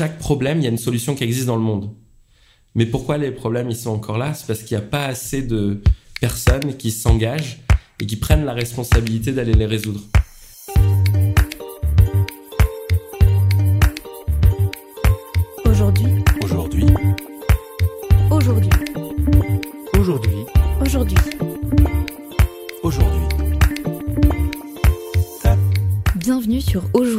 chaque problème, il y a une solution qui existe dans le monde. Mais pourquoi les problèmes ils sont encore là? C'est parce qu'il n'y a pas assez de personnes qui s'engagent et qui prennent la responsabilité d'aller les résoudre. Aujourd'hui. Aujourd'hui. Aujourd'hui. Aujourd'hui. Aujourd'hui. Aujourd'hui. Bienvenue sur Aujourd'hui,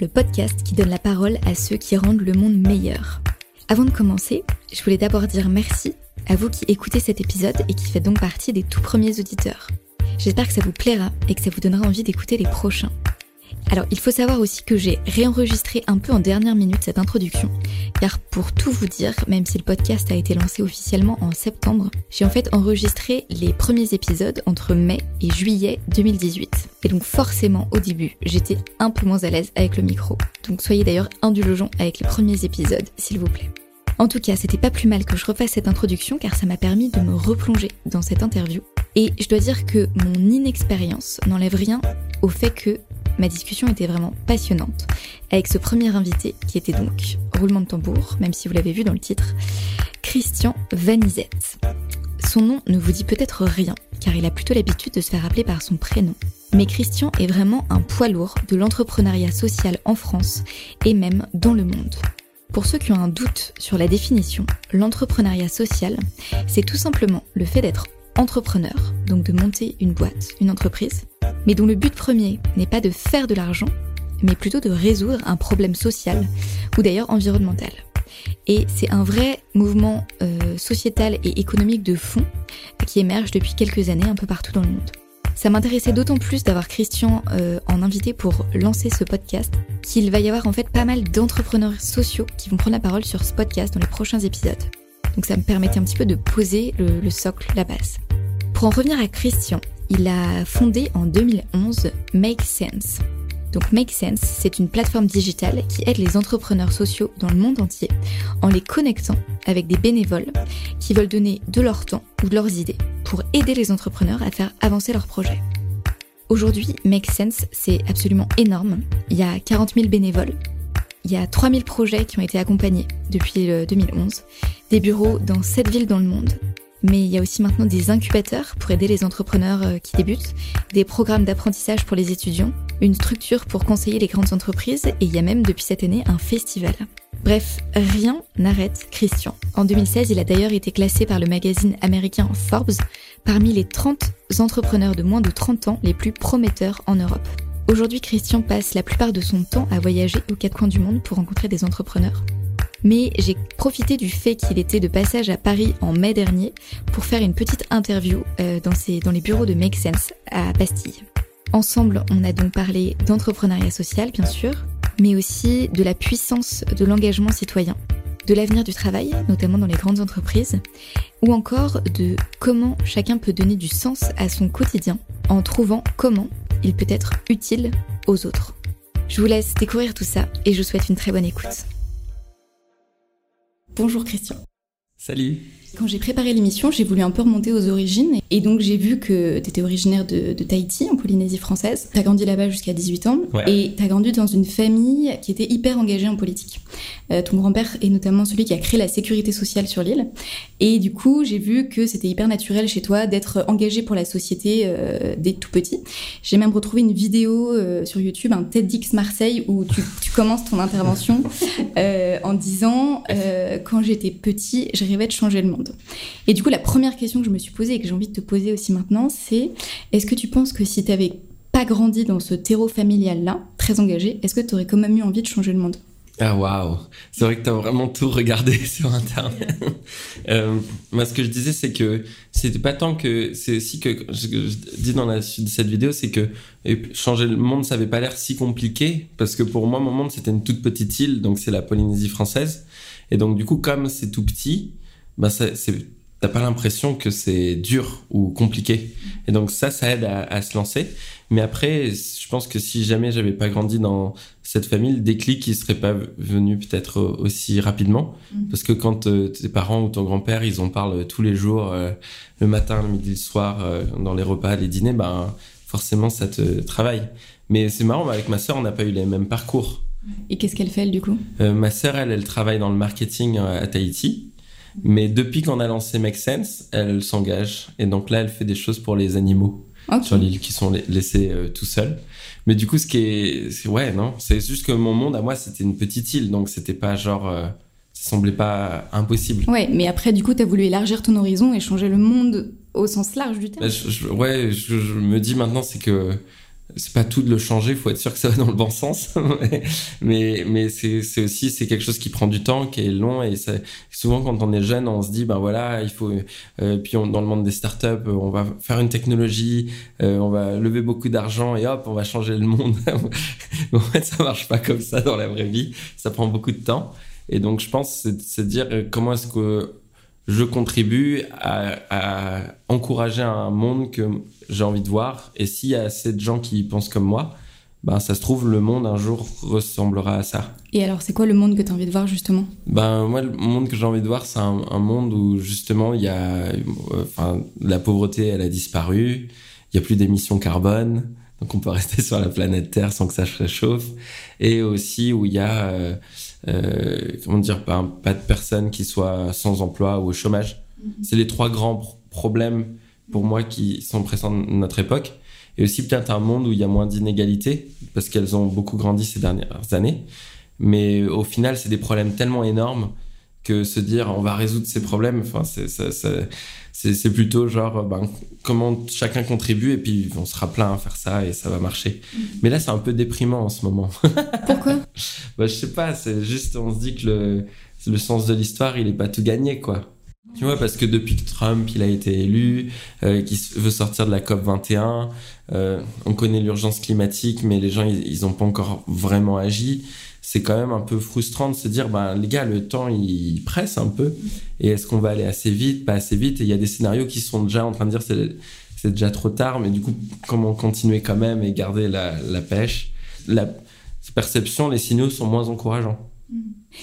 le podcast qui donne la parole à ceux qui rendent le monde meilleur. Avant de commencer, je voulais d'abord dire merci à vous qui écoutez cet épisode et qui faites donc partie des tout premiers auditeurs. J'espère que ça vous plaira et que ça vous donnera envie d'écouter les prochains. Alors, il faut savoir aussi que j'ai réenregistré un peu en dernière minute cette introduction, car pour tout vous dire, même si le podcast a été lancé officiellement en septembre, j'ai en fait enregistré les premiers épisodes entre mai et juillet 2018. Et donc forcément, au début, j'étais un peu moins à l'aise avec le micro. Donc soyez d'ailleurs indulgents avec les premiers épisodes, s'il vous plaît. En tout cas, c'était pas plus mal que je refasse cette introduction car ça m'a permis de me replonger dans cette interview. Et je dois dire que mon inexpérience n'enlève rien au fait que ma discussion était vraiment passionnante avec ce premier invité qui était donc, roulement de tambour, même si vous l'avez vu dans le titre, Christian Vanizette. Son nom ne vous dit peut-être rien, car il a plutôt l'habitude de se faire appeler par son prénom. Mais Christian est vraiment un poids lourd de l'entrepreneuriat social en France et même dans le monde. Pour ceux qui ont un doute sur la définition, l'entrepreneuriat social, c'est tout simplement le fait d'être entrepreneur, donc de monter une boîte, une entreprise, mais dont le but premier n'est pas de faire de l'argent, mais plutôt de résoudre un problème social ou d'ailleurs environnemental. Et c'est un vrai mouvement euh, sociétal et économique de fond qui émerge depuis quelques années un peu partout dans le monde. Ça m'intéressait d'autant plus d'avoir Christian euh, en invité pour lancer ce podcast qu'il va y avoir en fait pas mal d'entrepreneurs sociaux qui vont prendre la parole sur ce podcast dans les prochains épisodes. Donc ça me permettait un petit peu de poser le, le socle, la base. Pour en revenir à Christian, il a fondé en 2011 Make Sense. Donc Make Sense, c'est une plateforme digitale qui aide les entrepreneurs sociaux dans le monde entier en les connectant avec des bénévoles qui veulent donner de leur temps ou de leurs idées pour aider les entrepreneurs à faire avancer leurs projets. Aujourd'hui, Make Sense, c'est absolument énorme. Il y a 40 000 bénévoles. Il y a 3000 projets qui ont été accompagnés depuis 2011. Des bureaux dans 7 villes dans le monde. Mais il y a aussi maintenant des incubateurs pour aider les entrepreneurs euh, qui débutent, des programmes d'apprentissage pour les étudiants, une structure pour conseiller les grandes entreprises et il y a même depuis cette année un festival. Bref, rien n'arrête Christian. En 2016, il a d'ailleurs été classé par le magazine américain Forbes parmi les 30 entrepreneurs de moins de 30 ans les plus prometteurs en Europe. Aujourd'hui, Christian passe la plupart de son temps à voyager aux quatre coins du monde pour rencontrer des entrepreneurs. Mais j'ai profité du fait qu'il était de passage à Paris en mai dernier pour faire une petite interview euh, dans, les bureaux de Make Sense à Bastille. Ensemble, on a donc parlé d'entrepreneuriat social, bien sûr, mais aussi de la puissance de l'engagement citoyen, de l'avenir du travail, notamment dans les grandes entreprises, ou encore de comment chacun peut donner du sens à son quotidien en trouvant comment il peut être utile aux autres. Je vous laisse découvrir tout ça et je vous souhaite une très bonne écoute. Bonjour Christian. Salut. Quand j'ai préparé l'émission, j'ai voulu un peu remonter aux origines. Et donc, j'ai vu que tu étais originaire de, de, Tahiti, en Polynésie française. Tu as grandi là-bas jusqu'à 18 ans. Ouais. Et tu as grandi dans une famille qui était hyper engagée en politique. Euh, ton grand-père est notamment celui qui a créé la sécurité sociale sur l'île. Et du coup, j'ai vu que c'était hyper naturel chez toi d'être engagé pour la société euh, dès tout petit. J'ai même retrouvé une vidéo euh, sur YouTube, un TEDx Marseille, où tu, tu commences ton intervention euh, en disant Quand j'étais petit, je rêvais de changer le monde. Et du coup, la première question que je me suis posée et que j'ai envie de te poser aussi maintenant, c'est est-ce que tu penses que si tu n'avais pas grandi dans ce terreau familial-là, très engagé, est-ce que tu aurais quand même eu envie de changer le monde? Ah waouh, c'est vrai que t'as vraiment tout regardé sur internet. euh, moi, ce que je disais, c'est que c'était pas tant que c'est aussi que je, je, dis dans la suite de cette vidéo, c'est que changer le monde, ça avait pas l'air si compliqué parce que pour moi, mon monde c'était une toute petite île, donc c'est la Polynésie française, et donc du coup, comme c'est tout petit, c'est t'as pas l'impression que c'est dur ou compliqué. Et donc ça, ça aide à, à, se lancer. Mais après, je pense que si jamais j'avais pas grandi dans cette famille, le déclic, il serait pas venu peut-être aussi rapidement. Mmh. Parce que quand euh, tes parents ou ton grand-père, ils en parlent tous les jours, euh, le matin, le midi, le soir, euh, dans les repas, les dîners, ben forcément, ça te travaille. Mais c'est marrant, avec ma sœur, on n'a pas eu les mêmes parcours. Et qu'est-ce qu'elle fait, elle, du coup? Ma sœur, elle, elle travaille dans le marketing à Tahiti. Mais depuis qu'on a lancé Make Sense, elle s'engage. Et donc là, elle fait des choses pour les animaux sur l'île qui sont la- laissés euh, tout seuls. Mais du coup, ce qui est. c'est- Ouais, non. C'est juste que mon monde, à moi, c'était une petite île. Donc c'était pas genre. euh, ça semblait pas impossible. Ouais, mais après, du coup, t'as voulu élargir ton horizon et changer le monde au sens large du terme. Bah, je- je- ouais, je, je me dis maintenant, c'est que c'est pas tout de le changer, faut être sûr que ça va dans le bon sens. mais mais c'est aussi c'est quelque chose qui prend du temps, qui est long et ça, souvent quand on est jeune, on se dit ben voilà, il faut euh, puis on, dans le monde des startups, on va faire une technologie, euh, on va lever beaucoup d'argent et hop, on va changer le monde. Mais en fait, ça marche pas comme ça dans la vraie vie, ça prend beaucoup de temps. Et donc je pense c'est c'est de dire euh, comment est-ce que je contribue à, à encourager un monde que j'ai envie de voir. Et s'il y a assez de gens qui pensent comme moi, ben ça se trouve, le monde un jour ressemblera à ça. Et alors, c'est quoi le monde que t'as envie de voir, justement? Ben moi, le monde que j'ai envie de voir, c'est un, un monde où justement il y a, euh, la pauvreté, elle a disparu. Il y a plus d'émissions carbone, donc on peut rester sur la planète Terre sans que ça se réchauffe. Et aussi où il y a, euh, comment dire, pas, pas de personnes qui soient sans emploi ou au chômage. C'est les trois grands pro- problèmes pour moi qui sont présents dans notre époque. Et aussi peut-être un monde où il y a moins d'inégalités, parce qu'elles ont beaucoup grandi ces dernières années. Mais au final, c'est des problèmes tellement énormes que se dire on va résoudre ces problèmes, enfin, c'est, plutôt genre ben, comment chacun contribue et puis on sera plein à faire ça et ça va marcher. Mais là, c'est un peu déprimant en ce moment. Pourquoi? Bah, je sais pas, c'est juste on se dit que le, le sens de l'histoire, il est pas tout gagné, quoi. Tu vois, parce que depuis que Trump il a été élu, euh, qu'il veut sortir de la COP 21, euh, on connaît l'urgence climatique, mais les gens ils, ils ont pas encore vraiment agi. C'est quand même un peu frustrant de se dire, ben les gars, le temps il presse un peu, et est-ce qu'on va aller assez vite, pas assez vite. Et il y a des scénarios qui sont déjà en train de dire c'est c'est déjà trop tard, mais du coup comment continuer quand même et garder la, la pêche? La perception, les signaux sont moins encourageants.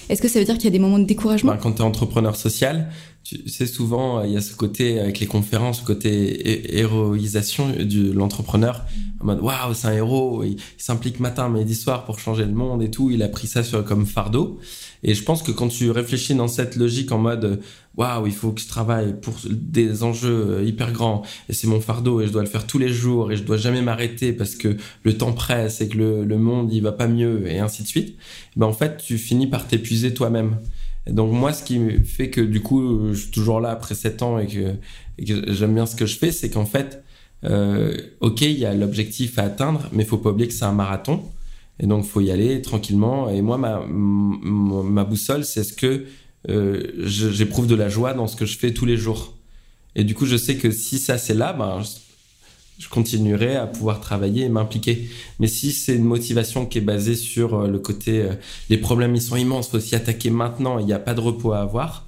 Est-ce que ça veut dire qu'il y a des moments de découragement? Ben, quand tu es entrepreneur social, sais, souvent, euh, il y a ce côté, avec les conférences, ce côté hé- héroïsation de l'entrepreneur. En mode, waouh, c'est un héros, il, il s'implique matin, midi, soir pour changer le monde et tout. Il a pris ça sur, comme fardeau. Et je pense que quand tu réfléchis dans cette logique en mode, waouh, il faut que je travaille pour des enjeux euh, hyper grands et c'est mon fardeau et je dois le faire tous les jours et je dois jamais m'arrêter parce que le temps presse et que le, le monde il va pas mieux et ainsi de suite, ben en fait tu finis par t'épuiser toi-même. Donc moi ce qui fait que du coup je suis toujours là après 7 ans et que, j'aime bien ce que je fais, c'est qu'en fait, euh, ok il y a l'objectif à atteindre, mais faut pas oublier que c'est un marathon. Et donc faut y aller tranquillement. Et moi ma, boussole c'est ce que euh, j'éprouve de la joie dans ce que je fais tous les jours. Et du coup, je sais que si ça c'est là, ben, je, continuerai à pouvoir travailler et m'impliquer. Mais si c'est une motivation qui est basée sur euh, le côté, euh, les problèmes ils sont immenses, faut s'y attaquer maintenant, il n'y a pas de repos à avoir,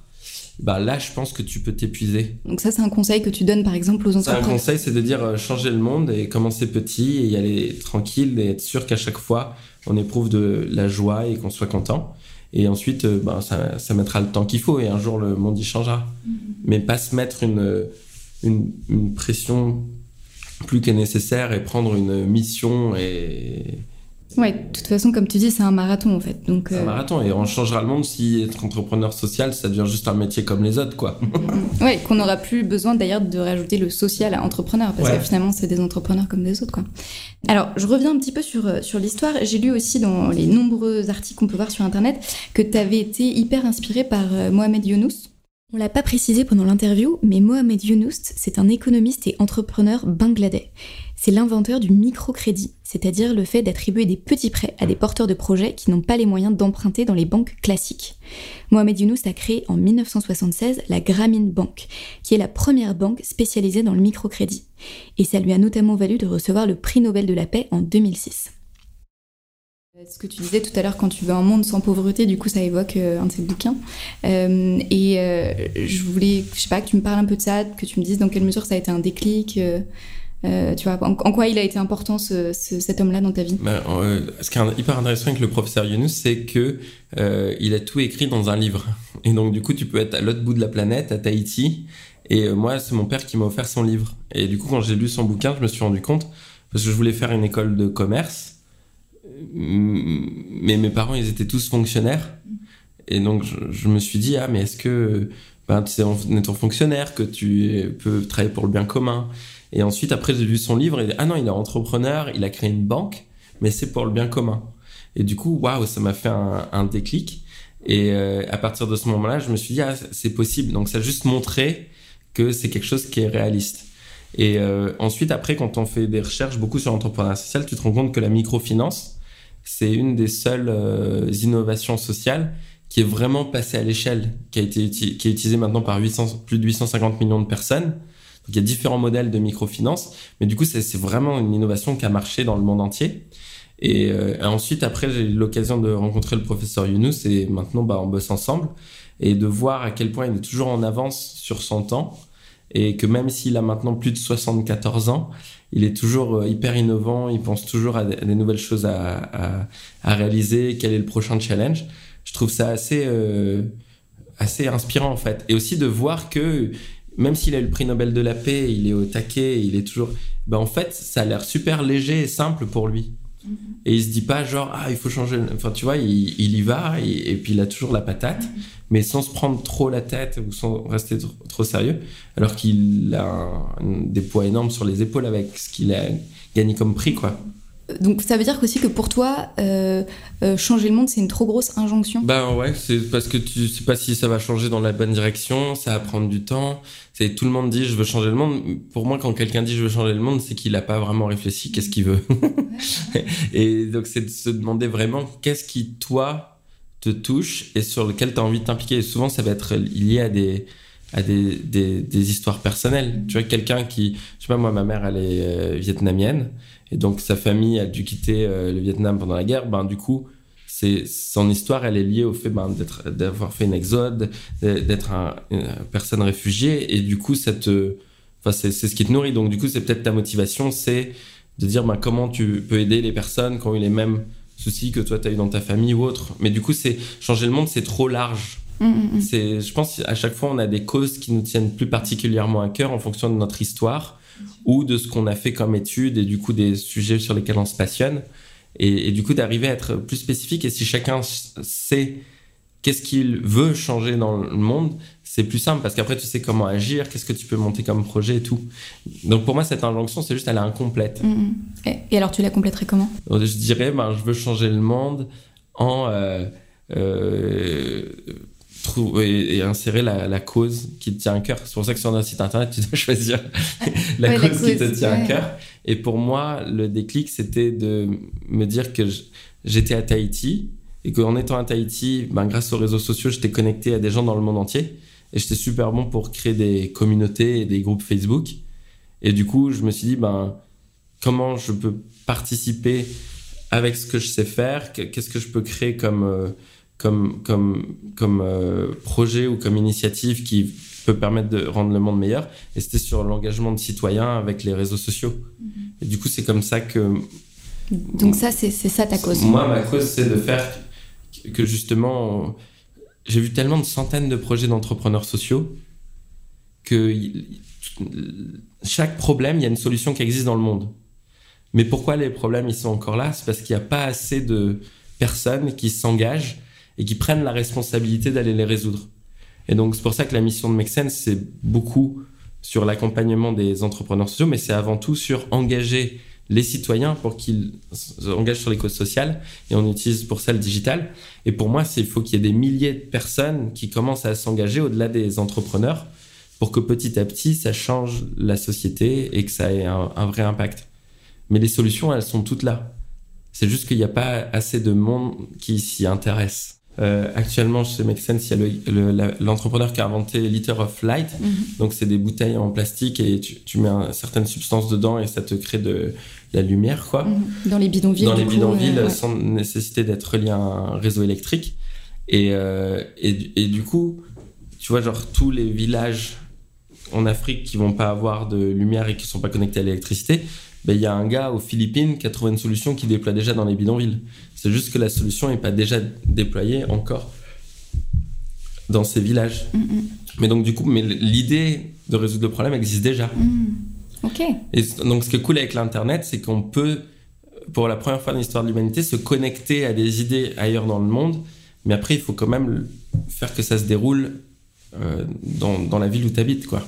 ben là, je pense que tu peux t'épuiser. Donc ça, c'est un conseil que tu donnes, par exemple, aux C'est un conseil, c'est de dire euh, changer le monde et commencer petit et y aller tranquille et être sûr qu'à chaque fois on éprouve de la joie et qu'on soit content. Et ensuite, euh, ben, ça, ça mettra le temps qu'il faut et un jour le monde y changera. Mais pas se mettre une, une, une pression plus que nécessaire et prendre une mission et Ouais, de toute façon, comme tu dis, c'est un marathon, en fait. Donc, c'est un euh, marathon et on changera le monde si être entrepreneur social ça devient juste un métier comme les autres quoi. ouais, qu'on n'aura plus besoin d'ailleurs de rajouter le social à entrepreneur, parce Ouais. que finalement, c'est des entrepreneurs comme des autres, quoi. Alors, je reviens un petit peu sur, euh, sur l'histoire. J'ai lu aussi dans les nombreux articles qu'on peut voir sur Internet que tu avais été hyper inspiré par euh, Mohamed Younous. On l'a pas précisé pendant l'interview, mais Mohamed Younous, c'est un économiste et entrepreneur bangladais. C'est l'inventeur du microcrédit, c'est-à-dire le fait d'attribuer des petits prêts à des porteurs de projets qui n'ont pas les moyens d'emprunter dans les banques classiques. Mohamed Younous a créé en 1976 la Grameen Bank, qui est la première banque spécialisée dans le microcrédit. Et ça lui a notamment valu de recevoir le prix Nobel de la paix en 2006. Euh, Ce que tu disais tout à l'heure, quand tu veux un monde sans pauvreté, du coup, ça évoque euh, un de ces bouquins. Euh, et je voulais, je sais pas, que tu me parles un peu de ça, que tu me dises dans quelle mesure ça a été un déclic. tu vois, en, quoi il a été important ce- ce- cet homme-là dans ta vie? Euh, ce qui est hyper intéressant avec le professeur Younous, c'est que il a tout écrit dans un livre. Et donc du coup, tu peux être à l'autre bout de la planète, à Tahiti. Et moi, c'est mon père qui m'a offert son livre. Et du coup, quand j'ai lu son bouquin, je me suis rendu compte parce que je voulais faire une école de commerce. Mais mes parents, ils étaient tous fonctionnaires. Et donc, je, me suis dit, ah, mais est-ce que ben, tu es en étant fonctionnaire, que tu peux travailler pour le bien commun Et ensuite, après, j'ai lu son livre et ah non, il est entrepreneur, il a créé une banque, mais c'est pour le bien commun. Et du coup, waouh, ça m'a fait un, un, déclic. Et euh, à partir de ce moment-là, je me suis dit, ah, c'est possible. Donc, ça a juste montré que c'est quelque chose qui est réaliste. Et euh, ensuite, après, quand on fait des recherches beaucoup sur l'entrepreneuriat social, tu te rends compte que la microfinance, c'est une des seules euh, innovations sociales qui est vraiment passée à l'échelle, qui a été qui est utilisée maintenant par 800, plus de 850 millions de personnes. Donc, il y a différents modèles de microfinance, mais du coup, c'est vraiment une innovation qui a marché dans le monde entier. Et, euh, ensuite, après, j'ai eu l'occasion de rencontrer le professeur Younous et maintenant, bah, on bosse ensemble et de voir à quel point il est toujours en avance sur son temps et que même s'il a maintenant plus de 74 ans, il est toujours euh, hyper innovant, il pense toujours à des nouvelles choses à, réaliser, quel est le prochain challenge. Je trouve ça assez, euh, assez inspirant en fait. Et aussi de voir que même s'il a eu le prix Nobel de la paix, il est au taquet, il est toujours... Ben en fait, ça a l'air super léger et simple pour lui. Mm-hmm. Et il se dit pas genre, ah, il faut changer... Enfin, tu vois, il, il y va et, puis il a toujours la patate. Mm-hmm mais sans se prendre trop la tête ou sans rester trop, sérieux, alors qu'il a des poids énormes sur les épaules avec ce qu'il a gagné comme prix, quoi. Donc ça veut dire aussi que pour toi, euh, euh, changer le monde, c'est une trop grosse injonction? Ben ouais, c'est parce que tu sais pas si ça va changer dans la bonne direction, ça va prendre du temps. C'est tout le monde dit je veux changer le monde. Pour moi, quand quelqu'un dit je veux changer le monde, c'est qu'il n'a pas vraiment réfléchi qu'est-ce qu'il veut. Et donc c'est de se demander vraiment qu'est-ce qui toi te touche et sur lequel tu as envie de t'impliquer. Et souvent, ça va être lié à des, à des, des, histoires personnelles. Tu vois, quelqu'un qui, je sais pas, moi, ma mère, elle est euh, vietnamienne, et donc sa famille a dû quitter euh, le Vietnam pendant la guerre. Ben, du coup, c'est son histoire, elle est liée au fait ben, d'être, d'avoir fait une exode, d'être un, une personne réfugiée, et du coup, ça te, enfin, c'est, c'est ce qui te nourrit. Donc, du coup, c'est peut-être ta motivation, c'est de dire ben, comment tu peux aider les personnes qui ont eu les mêmes soucis que toi tu as eu dans ta famille ou autre. Mais du coup, c'est changer le monde, c'est trop large. Mm, mm, mm. C'est, je pense à chaque fois on a des causes qui nous tiennent plus particulièrement à cœur en fonction de notre histoire ou de ce qu'on a fait comme étude et du coup des sujets sur lesquels on se passionne. Et, et du coup d'arriver à être plus spécifique et si chacun sait qu'est-ce qu'il veut changer dans le monde, c'est plus simple parce qu'après tu sais comment agir, qu'est-ce que tu peux monter comme projet et tout. Donc pour moi cette injonction c'est juste elle est incomplète. Mm, mm. et, alors tu la compléterais comment? Je dirais ben je veux changer le monde en euh, euh, trouver et insérer la, cause qui te tient à cœur. C'est pour ça que sur notre site internet tu dois choisir la, cause qui te tient à cœur. Et pour moi le déclic c'était de me dire que j'étais à Tahiti et qu'en étant à Tahiti, ben, grâce aux réseaux sociaux, j'étais connecté à des gens dans le monde entier et j'étais super bon pour créer des communautés et des groupes Facebook. Et du coup, je me suis dit, ben, comment je peux participer avec ce que je sais faire? Qu'est-ce que je peux créer comme, euh, comme, comme, comme euh, projet ou comme initiative qui peut permettre de rendre le monde meilleur Et c'était sur l'engagement de citoyens avec les réseaux sociaux. Mm-hmm. Et du coup, c'est comme ça que... Donc ça, c'est ça ta cause Moi, ma cause, c'est de faire que justement j'ai vu tellement de centaines de projets d'entrepreneurs sociaux que chaque problème, il y a une solution qui existe dans le monde. Mais pourquoi les problèmes, ils sont encore là? C'est parce qu'il n'y a pas assez de personnes qui s'engagent et qui prennent la responsabilité d'aller les résoudre. Et donc, c'est pour ça que la mission de Make c'est beaucoup sur l'accompagnement des entrepreneurs sociaux, mais c'est avant tout sur engager les citoyens pour qu'ils s'engagent sur les causes sociales et on utilise pour ça le digital. Et pour moi, il faut qu'il y ait des milliers de personnes qui commencent à s'engager au-delà des entrepreneurs pour que petit à petit, ça change la société et que ça ait un, vrai impact. Mais les solutions, elles sont toutes là. C'est juste qu'il n'y a pas assez de monde qui s'y intéresse. Euh, actuellement, chez Make Sense, il y a l'entrepreneur qui a inventé Liter of Light. Mhm. Donc, c'est des bouteilles en plastique et tu, tu mets certaines substances dedans et ça te crée de la lumière, quoi. Mhm. Dans les bidonvilles. Dans les bidonvilles, euh, sans nécessité d'être relié à un réseau électrique. Et, euh, et, et, du coup, tu vois, genre, tous les villages en Afrique qui vont pas avoir de lumière et qui sont pas connectés à l'électricité, ben, il y a un gars aux Philippines qui a trouvé une solution qui déploie déjà dans les bidonvilles. C'est juste que la solution n'est pas déjà déployée encore dans ces villages. Mm, mm. Mais donc, du coup, mais l'idée de résoudre le problème existe déjà. Mm. Ok. Et donc, ce qui est cool avec l'Internet, c'est qu'on peut pour la première fois dans l'histoire de l'humanité, se connecter à des idées ailleurs dans le monde. Mais après, il faut quand même faire que ça se déroule euh, dans, dans, la ville où tu habites. Quoi.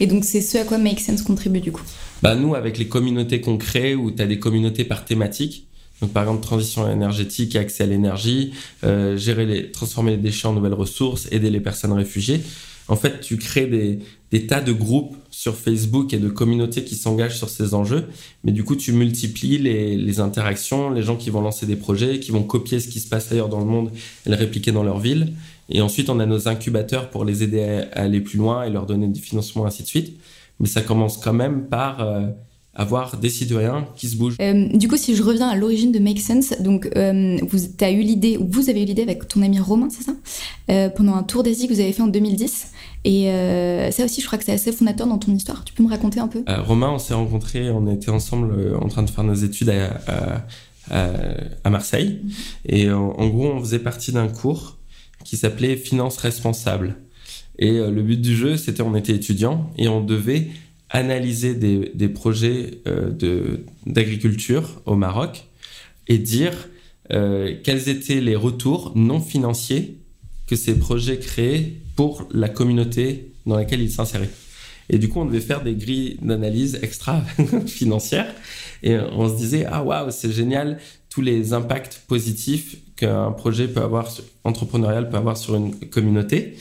Et donc, c'est ce à quoi Make Sense contribue du coup? Bah, Nous, avec les communautés qu'on crée, où tu as des communautés par thématique, donc par exemple transition énergétique accès à l'énergie, euh, gérer les, transformer les déchets en nouvelles ressources, aider les personnes réfugiées. En fait, tu crées des, des tas de groupes sur Facebook et de communautés qui s'engagent sur ces enjeux, mais du coup, tu multiplies les, les, interactions, les gens qui vont lancer des projets, qui vont copier ce qui se passe ailleurs dans le monde et le répliquer dans leur ville. Et ensuite, on a nos incubateurs pour les aider à, aller plus loin et leur donner du financement, ainsi de suite. Mais ça commence quand même par euh, avoir des citoyens qui se bougent. Euh, du coup, si je reviens à l'origine de Make Sense, donc euh, vous as eu l'idée, ou vous avez eu l'idée avec ton ami Romain, c'est ça? Euh, Pendant un tour d'Asie que vous avez fait en 2010. Et ça aussi, je crois que c'est assez fondateur dans ton histoire. Tu peux me raconter un peu? Romain, on s'est rencontrés, on était ensemble en train de faire nos études à, à, à Marseille. -hmm. Et en, en, gros, on faisait partie d'un cours qui s'appelait Finance responsable. Et le but du jeu, c'était on était étudiants et on devait analyser des, des projets euh, d'agriculture au Maroc et dire euh, quels étaient les retours non financiers que ces projets créaient pour la communauté dans laquelle ils s'inséraient. Et du coup, on devait faire des grilles d'analyse extra financières et on se disait ah waouh c'est génial tous les impacts positifs qu'un projet peut avoir entrepreneurial peut avoir sur une communauté.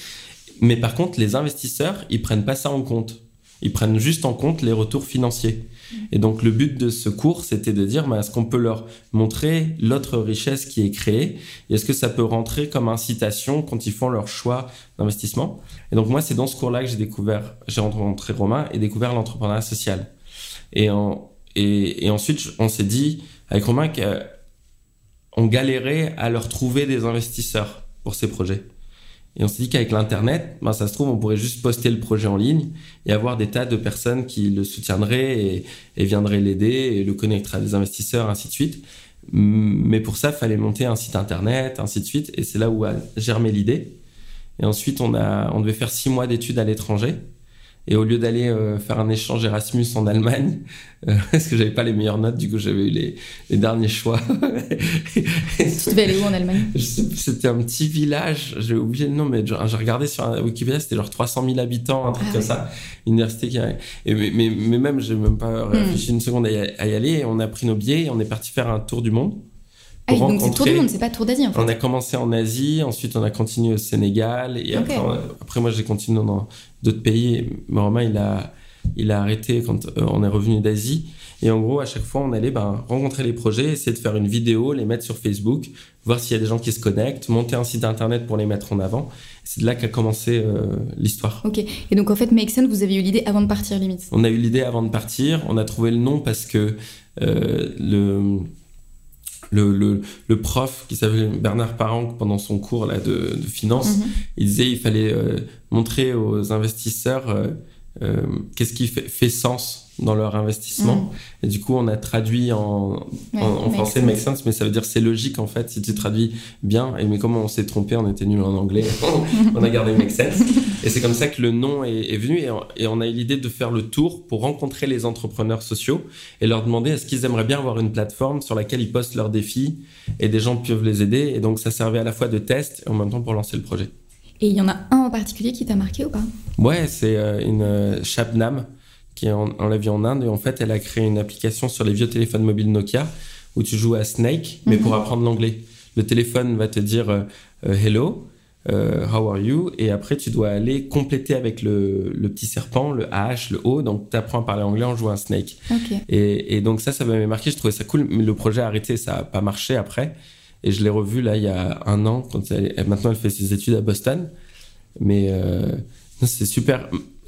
Mais par contre, les investisseurs, ils prennent pas ça en compte. Ils prennent juste en compte les retours financiers. Et donc le but de ce cours, c'était de dire, bah, est-ce qu'on peut leur montrer l'autre richesse qui est créée? Et est-ce que ça peut rentrer comme incitation quand ils font leur choix d'investissement? Et donc moi, c'est dans ce cours-là que j'ai découvert, j'ai rencontré Romain et découvert l'entrepreneuriat social. Et, et ensuite, on s'est dit avec Romain qu'on galérait à leur trouver des investisseurs pour ces projets. Et on s'est dit qu'avec l'Internet, ben, ça se trouve, on pourrait juste poster le projet en ligne et avoir des tas de personnes qui le soutiendraient et, viendraient l'aider et le connecteraient à des investisseurs, ainsi de suite. Mais pour ça, il fallait monter un site Internet, ainsi de suite. Et c'est là où a germé l'idée. Et ensuite, on, a, on devait faire six mois d'études à l'étranger. Et au lieu d'aller euh, faire un échange Erasmus en Allemagne, euh, parce que j'avais pas les meilleures notes, du coup j'avais eu les, les, derniers choix. tu devais aller où en Allemagne? C'était un petit village, j'ai oublié le nom, mais j'ai regardé sur un Wikipédia, c'était genre 300 000 habitants, un truc ah, comme ouais. ça. Université qui a... Et mais, mais, mais même, j'ai même pas réfléchi mm. une seconde à y, à y aller. Et on a pris nos billets et on est parti faire un tour du monde. Ah donc c'est Tour du Monde, c'est pas Tour d'Asie en fait. On a commencé en Asie, ensuite on a continué au Sénégal, et okay. après, après, moi j'ai continué dans d'autres pays. Mais Romain, il a, il a arrêté quand euh, on est revenu d'Asie. Et en gros, à chaque fois, on allait ben, rencontrer les projets, essayer de faire une vidéo, les mettre sur Facebook, voir s'il y a des gens qui se connectent, monter un site internet pour les mettre en avant. C'est de là qu'a commencé euh, l'histoire. Ok. Et donc en fait, Make Sense, vous avez eu l'idée avant de partir, limite? On a eu l'idée avant de partir. On a trouvé le nom parce que euh, le le, le, le, prof qui s'appelait Bernard Parent pendant son cours là, de, de finance, mm -hmm. il disait il fallait euh, montrer aux investisseurs euh, euh, qu'est-ce qui fait, fait, sens dans leur investissement. Mmh. Et du coup, on a traduit en, ouais, en, en français make sense, mais ça veut dire c'est logique en fait si tu traduis bien. Et mais comme on s'est trompé, on était nul en anglais, on a gardé make sense. Et c'est comme ça que le nom est, est venu. Et on, et on, a eu l'idée de faire le tour pour rencontrer les entrepreneurs sociaux et leur demander est-ce qu'ils aimeraient bien avoir une plateforme sur laquelle ils postent leurs défis et des gens peuvent les aider. Et donc ça servait à la fois de test et en même temps pour lancer le projet. Et il y en a un en particulier qui t'a marqué ou pas? Ouais, c'est euh, une euh, Shabnam qui est en, l'a vu en Inde et en fait elle a créé une application sur les vieux téléphones mobiles Nokia où tu joues à Snake mais mm -hmm. pour apprendre l'anglais. Le téléphone va te dire euh, hello, euh, how are you? Et après tu dois aller compléter avec le, le petit serpent, le H, le O donc tu apprends à parler anglais en jouant à Snake. Okay. Et, et, donc ça ça m'avait marqué, je trouvais ça cool mais le projet a arrêté, ça a pas marché après et je l'ai revu là il y a un an quand elle, maintenant elle fait ses études à Boston mais euh, c'est super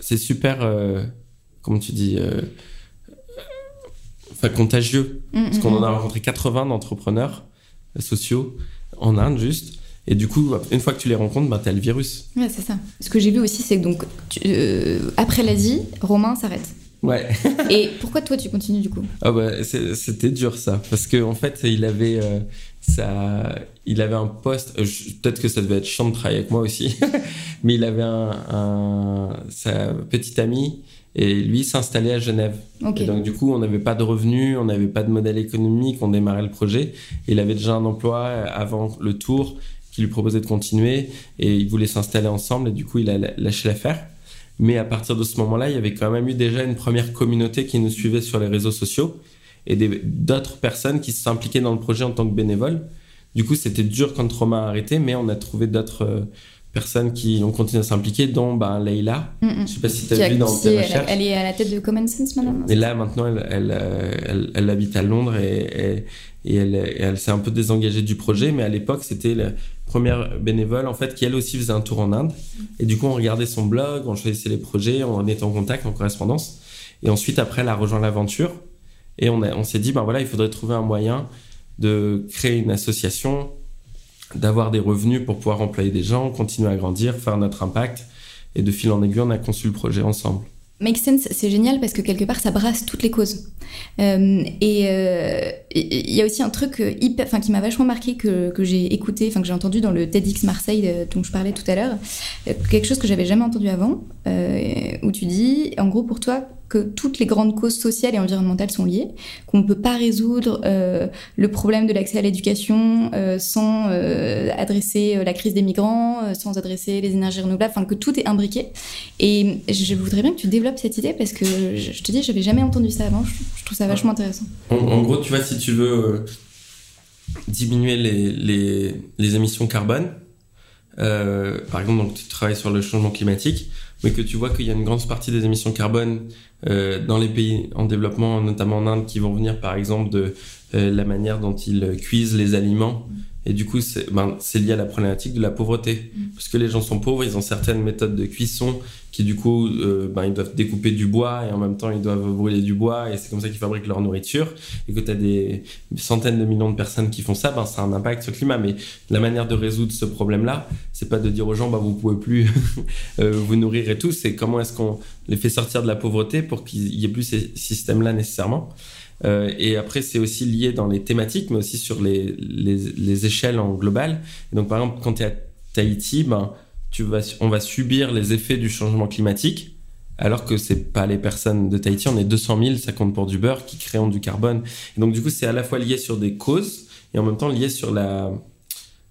c'est super euh, comment tu dis euh, enfin contagieux mm parce qu'on en a rencontré 80 d'entrepreneurs sociaux en Inde juste et du coup, une fois que tu les rencontres, bah, tu as le virus. Ouais, c'est ça. Ce que j'ai vu aussi, c'est que donc, tu, euh, après l'Asie, Romain s'arrête. Ouais. Et pourquoi toi, tu continues du coup? Ah bah, C'était dur ça. Parce qu'en en fait, il avait, euh, ça, il avait un poste. Euh, Peut-être que ça devait être chiant de travailler avec moi aussi. mais il avait un, un, sa petite amie Et lui s'installait à Genève. Et donc du coup, on n'avait pas de revenus, on n'avait pas de modèle économique, on démarrait le projet. Il avait déjà un emploi avant le tour qui lui proposait de continuer et il voulait s'installer ensemble et du coup, il a lâché l'affaire. Mais à partir de ce moment-là, il y avait quand même eu déjà une première communauté qui nous suivait sur les réseaux sociaux et d'autres personnes qui s'impliquaient dans le projet en tant que bénévoles. Du coup, c'était dur quand Romain a arrêté, mais on a trouvé d'autres euh, personnes qui ont continué à s'impliquer, dont ben. Mm, mm. Je sais pas si tu as vu dans tes elle, recherches. elle est à la tête de Common Sense maintenant. Et là, maintenant, elle, elle, euh, elle, elle habite à Londres et, et, et elle, s'est un peu désengagée du projet. Mais à l'époque, c'était la première bénévole, en fait, qui elle aussi faisait un tour en Inde. Et du coup, on regardait son blog, on choisissait les projets, on était en contact, en correspondance. Et ensuite, après, elle a rejoint l'aventure. Et on, a- on s'est dit, ben voilà, il faudrait trouver un moyen de créer une association, d'avoir des revenus pour pouvoir employer des gens, continuer à grandir, faire notre impact. Et de fil en aiguille, on a conçu le projet ensemble. Make Sense, c'est génial parce que quelque part, ça brasse toutes les causes. Euh, et euh, il y a aussi un truc euh, qui m'a vachement marqué que, j'ai écouté, enfin que j'ai entendu dans le TEDx Marseille euh, dont je parlais tout à l'heure, Euh, quelque chose que j'avais jamais entendu avant, où tu dis, en gros, pour toi, que toutes les grandes causes sociales et environnementales sont liées, qu'on ne peut pas résoudre le problème de l'accès à l'éducation sans adresser la crise des migrants, sans adresser les énergies renouvelables, enfin que tout est imbriqué. Et je voudrais bien que tu développes cette idée parce que je je te dis, j'avais jamais entendu ça avant. Je, je trouve ça vachement intéressant. En, en gros, tu vois, si tu veux euh, diminuer les, les, les émissions carbone, euh, par exemple, donc tu travailles sur le changement climatique, mais que tu vois qu'il y a une grande partie des émissions carbone euh, dans les pays en développement, notamment en Inde, qui vont venir par exemple de la manière dont ils cuisent les aliments. Et du coup, c'est ben, c'est lié à la problématique de la pauvreté. Parce que les gens sont pauvres, ils ont certaines méthodes de cuisson qui, du coup, euh, ben, ils doivent découper du bois et en même temps, ils doivent brûler du bois et c'est comme ça qu'ils fabriquent leur nourriture. Et que tu as des centaines de millions de personnes qui font ça, ben, ça a un impact sur le climat. Mais la manière de résoudre ce problème-là, c'est pas de dire aux gens, bah, vous pouvez plus euh, vous nourrir et tout, c'est comment est-ce qu'on les fait sortir de la pauvreté pour qu'il y ait plus ces systèmes-là nécessairement. Euh, et après, c'est aussi lié dans les thématiques, mais aussi sur les, les, les échelles en global. Donc, par exemple, quand tu es à Tahiti, ben, on va subir les effets du changement climatique, alors que c'est pas les personnes de Tahiti, on est 200 000, ça compte pour du beurre, qui créent du carbone. Et donc, du coup, c'est à la fois lié sur des causes et en même temps lié sur la,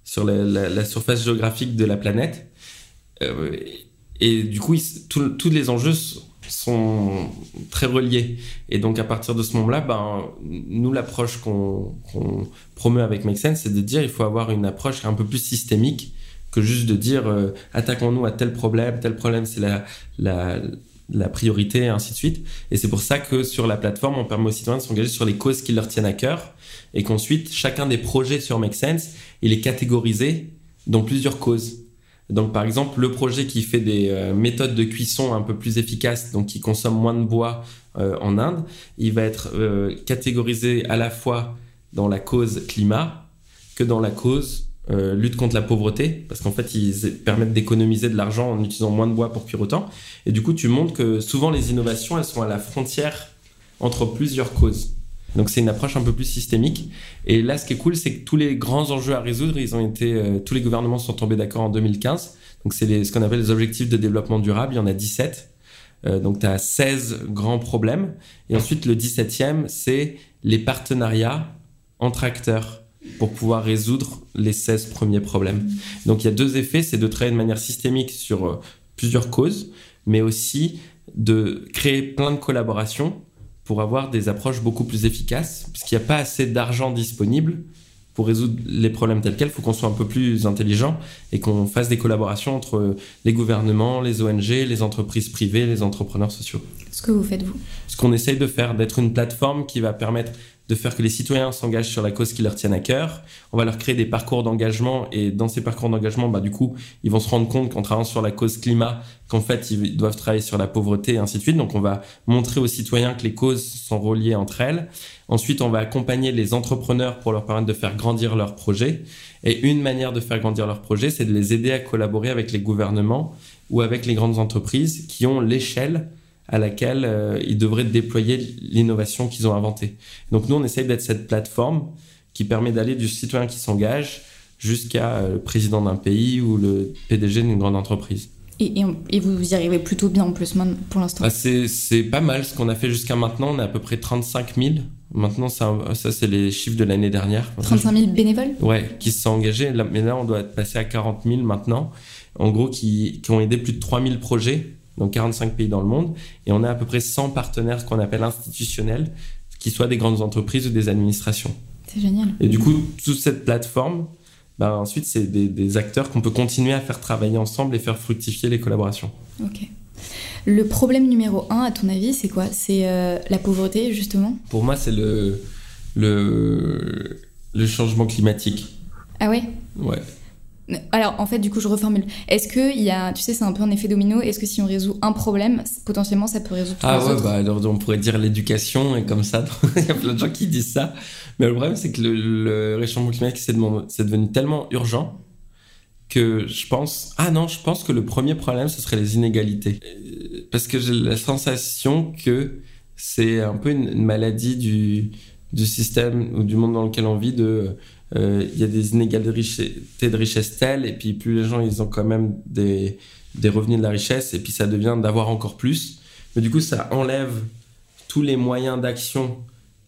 sur la, la, surface géographique de la planète. Euh, et du coup, tous les enjeux sont très reliés. Et donc, à partir de ce moment-là, ben, nous, l'approche qu'on promeut avec Make Sense, c'est de dire il faut avoir une approche un peu plus systémique que juste de dire euh, attaquons-nous à tel problème, tel problème, c'est la, la, la priorité, et ainsi de suite. Et c'est pour ça que sur la plateforme, on permet aux citoyens de s'engager sur les causes qui leur tiennent à cœur et qu'ensuite, chacun des projets sur Make Sense, il est catégorisé dans plusieurs causes. Donc, par exemple, le projet qui fait des euh, méthodes de cuisson un peu plus efficaces, donc qui consomme moins de bois euh, en Inde, il va être euh, catégorisé à la fois dans la cause climat que dans la cause lutte contre la pauvreté, parce qu'en fait, ils permettent d'économiser de l'argent en utilisant moins de bois pour cuire autant. Et du coup, tu montres que souvent les innovations, elles sont à la frontière entre plusieurs causes. Donc c'est une approche un peu plus systémique. Et là, ce qui est cool, c'est que tous les grands enjeux à résoudre, ils ont été, euh, tous les gouvernements sont tombés d'accord en 2015. Donc c'est ce qu'on appelle les objectifs de développement durable. Il y en a 17. Euh, donc tu as 16 grands problèmes. Et ensuite, le 17e, c'est les partenariats entre acteurs pour pouvoir résoudre les 16 premiers problèmes. Donc il y a deux effets, c'est de travailler de manière systémique sur euh, plusieurs causes, mais aussi de créer plein de collaborations pour avoir des approches beaucoup plus efficaces, parce qu'il n'y a pas assez d'argent disponible pour résoudre les problèmes tels quels. Il faut qu'on soit un peu plus intelligent et qu'on fasse des collaborations entre les gouvernements, les ONG, les entreprises privées, les entrepreneurs sociaux. Ce que vous faites, vous? Ce qu'on essaye de faire, d'être une plateforme qui va permettre de faire que les citoyens s'engagent sur la cause qui leur tienne à cœur. On va leur créer des parcours d'engagement et dans ces parcours d'engagement, bah, du coup, ils vont se rendre compte qu'en travaillant sur la cause climat, qu'en fait, ils doivent travailler sur la pauvreté et ainsi de suite. Donc, on va montrer aux citoyens que les causes sont reliées entre elles. Ensuite, on va accompagner les entrepreneurs pour leur permettre de faire grandir leurs projets. Et une manière de faire grandir leurs projets, c'est de les aider à collaborer avec les gouvernements ou avec les grandes entreprises qui ont l'échelle à laquelle euh, ils devraient déployer l'innovation qu'ils ont inventée. Donc nous, on essaye d'être cette plateforme qui permet d'aller du citoyen qui s'engage jusqu'à euh, le président d'un pays ou le PDG d'une grande entreprise. Et, et, on- et vous y arrivez plutôt bien en plus pour l'instant. Ah, c'est pas mal ce qu'on a fait jusqu'à maintenant. On est à peu près 35 000. Maintenant, ça, ça c'est les chiffres de l'année dernière. 35 000 bénévoles? Ouais, qui se sont engagés. Là, mais là, on doit passé à 40 000 maintenant. En gros, qui, qui ont aidé plus de 3 000 projets dans 45 pays dans le monde. Et on a à peu près 100 partenaires qu'on appelle institutionnels, qui soient des grandes entreprises ou des administrations. C'est génial. Et du coup, toute cette plateforme, ben, ensuite, c'est des, des acteurs qu'on peut continuer à faire travailler ensemble et faire fructifier les collaborations. Ok. Le problème numéro un, à ton avis, c'est quoi? C'est euh, la pauvreté, justement? Pour moi, c'est le, le, le changement climatique. Ah ouais? Ouais. Alors, en fait, du coup, je reformule. Est-ce que il y a, tu sais, c'est un peu un effet domino. Est-ce que si on résout un problème, potentiellement, ça peut résoudre tous Ah les ouais, autres bah alors on pourrait dire l'éducation et comme ça, il y a plein de gens qui disent ça. Mais le problème, c'est que le, le réchauffement climatique, c'est devenu tellement urgent que je pense... Ah non, je pense que le premier problème, ce serait les inégalités. Euh, Parce que j'ai la sensation que c'est un peu une, une maladie du, du système ou du monde dans lequel on vit de... euh, Il y a des inégalités de richesse telles, et puis plus les gens, ils ont quand même des, des revenus de la richesse, et puis ça devient d'avoir encore plus. Mais du coup, ça enlève tous les moyens d'action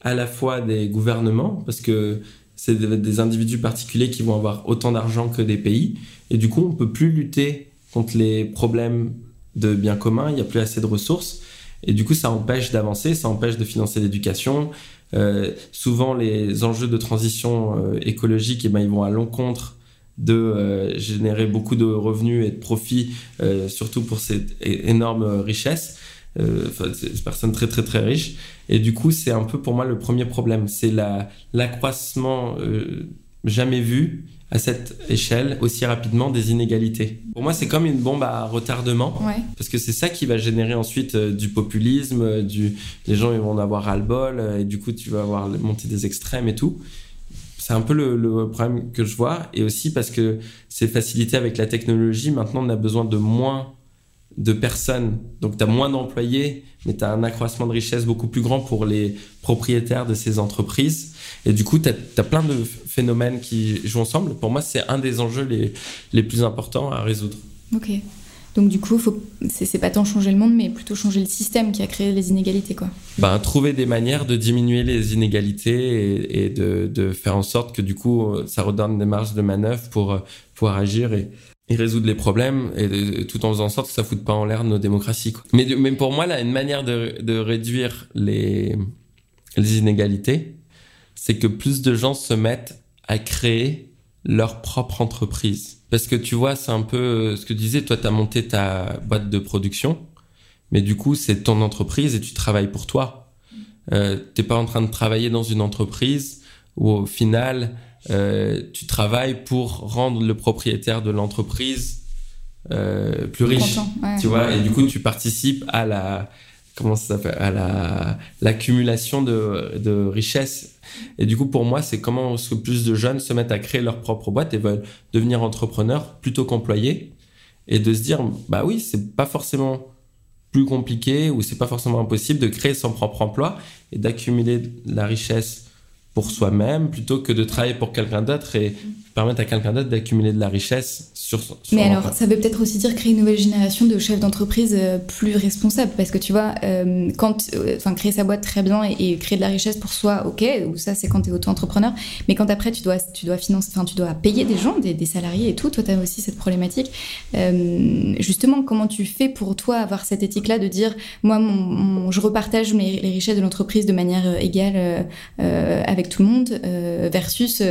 à la fois des gouvernements, parce que c'est des, individus particuliers qui vont avoir autant d'argent que des pays. Et du coup, on peut plus lutter contre les problèmes de biens communs, il n'y a plus assez de ressources. Et du coup, ça empêche d'avancer, ça empêche de financer l'éducation. Euh, souvent, les enjeux de transition euh, écologique, eh ben, ils vont à l'encontre de euh, générer beaucoup de revenus et de profits, surtout pour cette énorme richesse, euh, ces personnes très très très riches. Et du coup, c'est un peu pour moi le premier problème, c'est la- l'accroissement jamais vu à cette échelle aussi rapidement des inégalités. Pour moi, c'est comme une bombe à retardement. Ouais. Parce que c'est ça qui va générer ensuite euh, du populisme, euh, du... les gens ils vont en avoir ras-le-bol, euh, et du coup tu vas avoir la montée des extrêmes et tout. C'est un peu le, le problème que je vois, et aussi parce que c'est facilité avec la technologie, maintenant on a besoin de moins de personnes, donc tu as moins d'employés, mais tu as un accroissement de richesse beaucoup plus grand pour les propriétaires de ces entreprises. Et du coup, tu as, plein de phénomènes qui jouent ensemble. Pour moi, c'est un des enjeux les, les plus importants à résoudre. Ok. Donc du coup, c'est pas tant changer le monde, mais plutôt changer le système qui a créé les inégalités, quoi. Ben, trouver des manières de diminuer les inégalités et, et de, de, faire en sorte que du coup, ça redonne des marges de manœuvre pour pouvoir agir et, et résoudre les problèmes, et tout en faisant en sorte que ça foute pas en l'air nos démocraties. Quoi. Mais, mais pour moi, là, une manière de, de réduire les, les inégalités, c'est que plus de gens se mettent à créer leur propre entreprise. Parce que tu vois, c'est un peu ce que tu disais, toi, tu as monté ta boîte de production, mais du coup, c'est ton entreprise et tu travailles pour toi. Euh, t'es pas en train de travailler dans une entreprise où au final, euh, tu travailles pour rendre le propriétaire de l'entreprise euh, plus riche. Content, ouais. Tu vois, et du coup, tu participes à la comment ça s'appelle? À la l'accumulation de, de richesses. Et du coup, pour moi, c'est comment est-ce que plus de jeunes se mettent à créer leur propre boîte et veulent devenir entrepreneurs plutôt qu'employés et de se dire bah oui, c'est pas forcément plus compliqué ou c'est pas forcément impossible de créer son propre emploi et d'accumuler la richesse pour soi-même plutôt que de travailler pour quelqu'un d'autre permettre à quelqu'un d'autre d'accumuler de la richesse sur son sur Mais alors, ça veut peut-être aussi dire créer une nouvelle génération de chefs d'entreprise euh, plus responsables, parce que tu vois, euh, quand, euh, créer sa boîte très bien et, et, créer de la richesse pour soi, ok, ou ça c'est quand tu es auto-entrepreneur, mais quand après tu dois, tu dois financer, enfin, tu dois payer des gens, des, des salariés et tout, toi tu as aussi cette problématique. Euh, justement, comment tu fais pour toi avoir cette éthique-là de dire, moi, mon, mon, je repartage mes, les richesses de l'entreprise de manière égale avec tout le monde, versus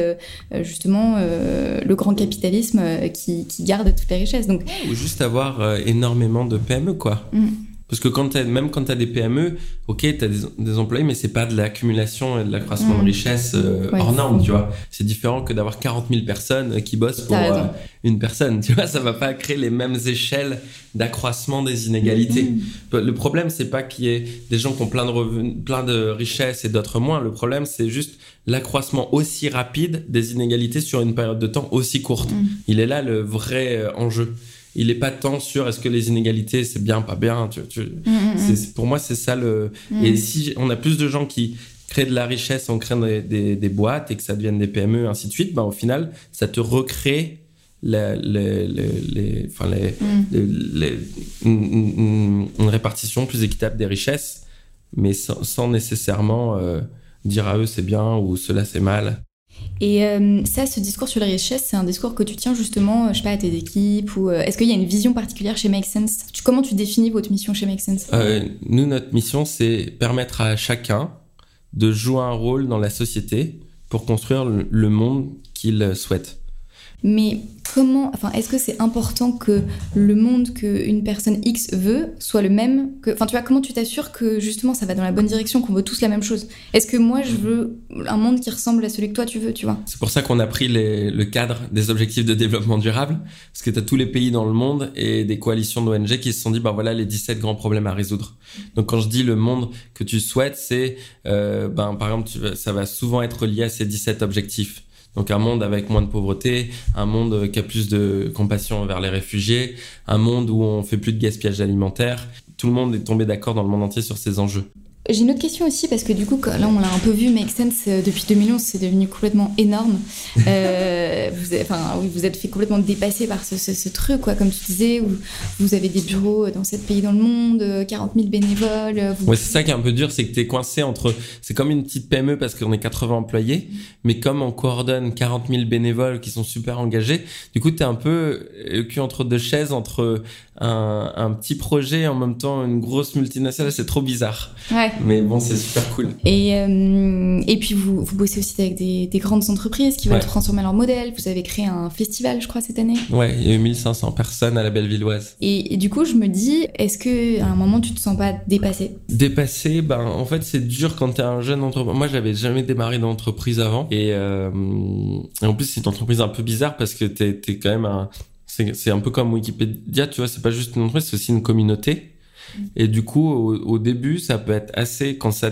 justement euh, le grand capitalisme euh, qui, qui, garde toutes les richesses. Donc, Ou juste avoir euh, énormément de PME, quoi. Mm. Parce que quand as, même quand tu as des PME, ok, tu as des, des, employés, mais c'est pas de l'accumulation et de l'accroissement Mm. de richesse euh, Ouais, hors norme, tu vois. C'est différent que d'avoir 40 000 personnes qui bossent pour euh, une personne, tu vois. Ça va pas créer les mêmes échelles d'accroissement des inégalités. Mm. Le problème, c'est pas qu'il y ait des gens qui ont plein de revenus, plein de richesses et d'autres moins. Le problème, c'est juste l'accroissement aussi rapide des inégalités sur une période de temps aussi courte. Mm. Il est là le vrai euh, enjeu. Il est pas tant sur est-ce que les inégalités c'est bien, pas bien. Tu, tu- Mm, mm, c'est- c'est- pour moi, c'est ça le. mm. Et si on a plus de gens qui créent de la richesse en créant des, des- des boîtes et que ça devienne des PME, ainsi de suite, ben, au final, ça te recrée les- les- les- enfin, une, une- une répartition plus équitable des richesses, mais sans, sans nécessairement euh, dire à eux c'est bien ou cela c'est mal. Et euh, ça, ce discours sur les richesses, c'est un discours que tu tiens justement, euh, je sais pas, à tes équipes ou euh, est-ce qu'il y a une vision particulière chez Make Sense? Comment tu définis votre mission chez Make Sense? Nous, notre mission, c'est permettre à chacun de jouer un rôle dans la société pour construire le monde qu'il souhaite. Mais comment, enfin, est-ce que c'est important que le monde qu'une personne X veut soit le même que, enfin, tu vois, comment tu t'assures que justement ça va dans la bonne direction, qu'on veut tous la même chose? Est-ce que moi je veux un monde qui ressemble à celui que toi tu veux, tu vois? C'est pour ça qu'on a pris les- le cadre des objectifs de développement durable, parce que tu as tous les pays dans le monde et des coalitions d'ONG qui se sont dit, bah voilà les 17 grands problèmes à résoudre. Donc quand je dis le monde que tu souhaites, c'est, euh, ben, par exemple, tu ça va souvent être lié à ces 17 objectifs. Donc un monde avec moins de pauvreté, un monde qui a plus de compassion envers les réfugiés, un monde où on fait plus de gaspillage alimentaire. Tout le monde est tombé d'accord dans le monde entier sur ces enjeux. J'ai une autre question aussi parce que du coup, là on l'a un peu vu, Make Sense euh, depuis 2011, c'est devenu complètement énorme. Euh, vous, avez- enfin, oui, vous êtes fait complètement dépasser par ce, ce- ce truc, quoi, comme tu disais, où vous avez des bureaux dans sept pays dans le monde, euh, 40 000 bénévoles. euh, Vous... Ouais, c'est ça qui est un peu dur, c'est que t'es coincé entre. C'est comme une petite PME parce qu'on est 80 employés, mais comme on coordonne 40 000 bénévoles qui sont super engagés, du coup t'es un peu le cul entre deux chaises, entre un, un petit projet et en même temps une grosse multinationale. C'est trop bizarre, Ouais. mais bon, c'est super cool. Et, euh, et puis vous, vous bossez aussi avec des, des grandes entreprises qui veulent Ouais. transformer leur modèle. Vous avez créé un festival, je crois, cette année. Ouais, il y a eu 1500 personnes à la Bellevilloise. Et, et du coup, je me dis, est-ce que à un moment tu te sens pas dépassé Dépassé, ben en fait c'est dur quand t'es un jeune entrepreneur. Moi j'avais jamais démarré d'entreprise avant et, euh, et en plus c'est une entreprise un peu bizarre parce que t'es t'es quand même un c'est un peu comme Wikipédia tu vois c'est pas juste une entreprise c'est aussi une communauté. Et du coup au, au début ça peut être assez quand ça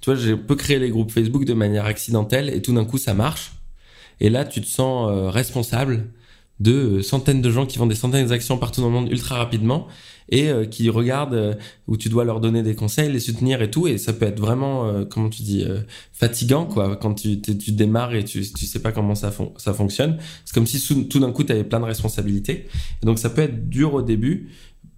tu vois j'ai peu créé les groupes Facebook de manière accidentelle et tout d'un coup ça marche. Et là tu te sens euh, responsable de euh, centaines de gens qui font des centaines d'actions partout dans le monde ultra rapidement et euh, qui regardent euh, où tu dois leur donner des conseils, les soutenir et tout. Et ça peut être vraiment, euh, comment tu dis, fatigant quoi quand tu, démarres et tu, tu sais pas comment ça, fon- ça fonctionne. C'est comme si tout d'un coup tu avais plein de responsabilités. Et donc ça peut être dur au début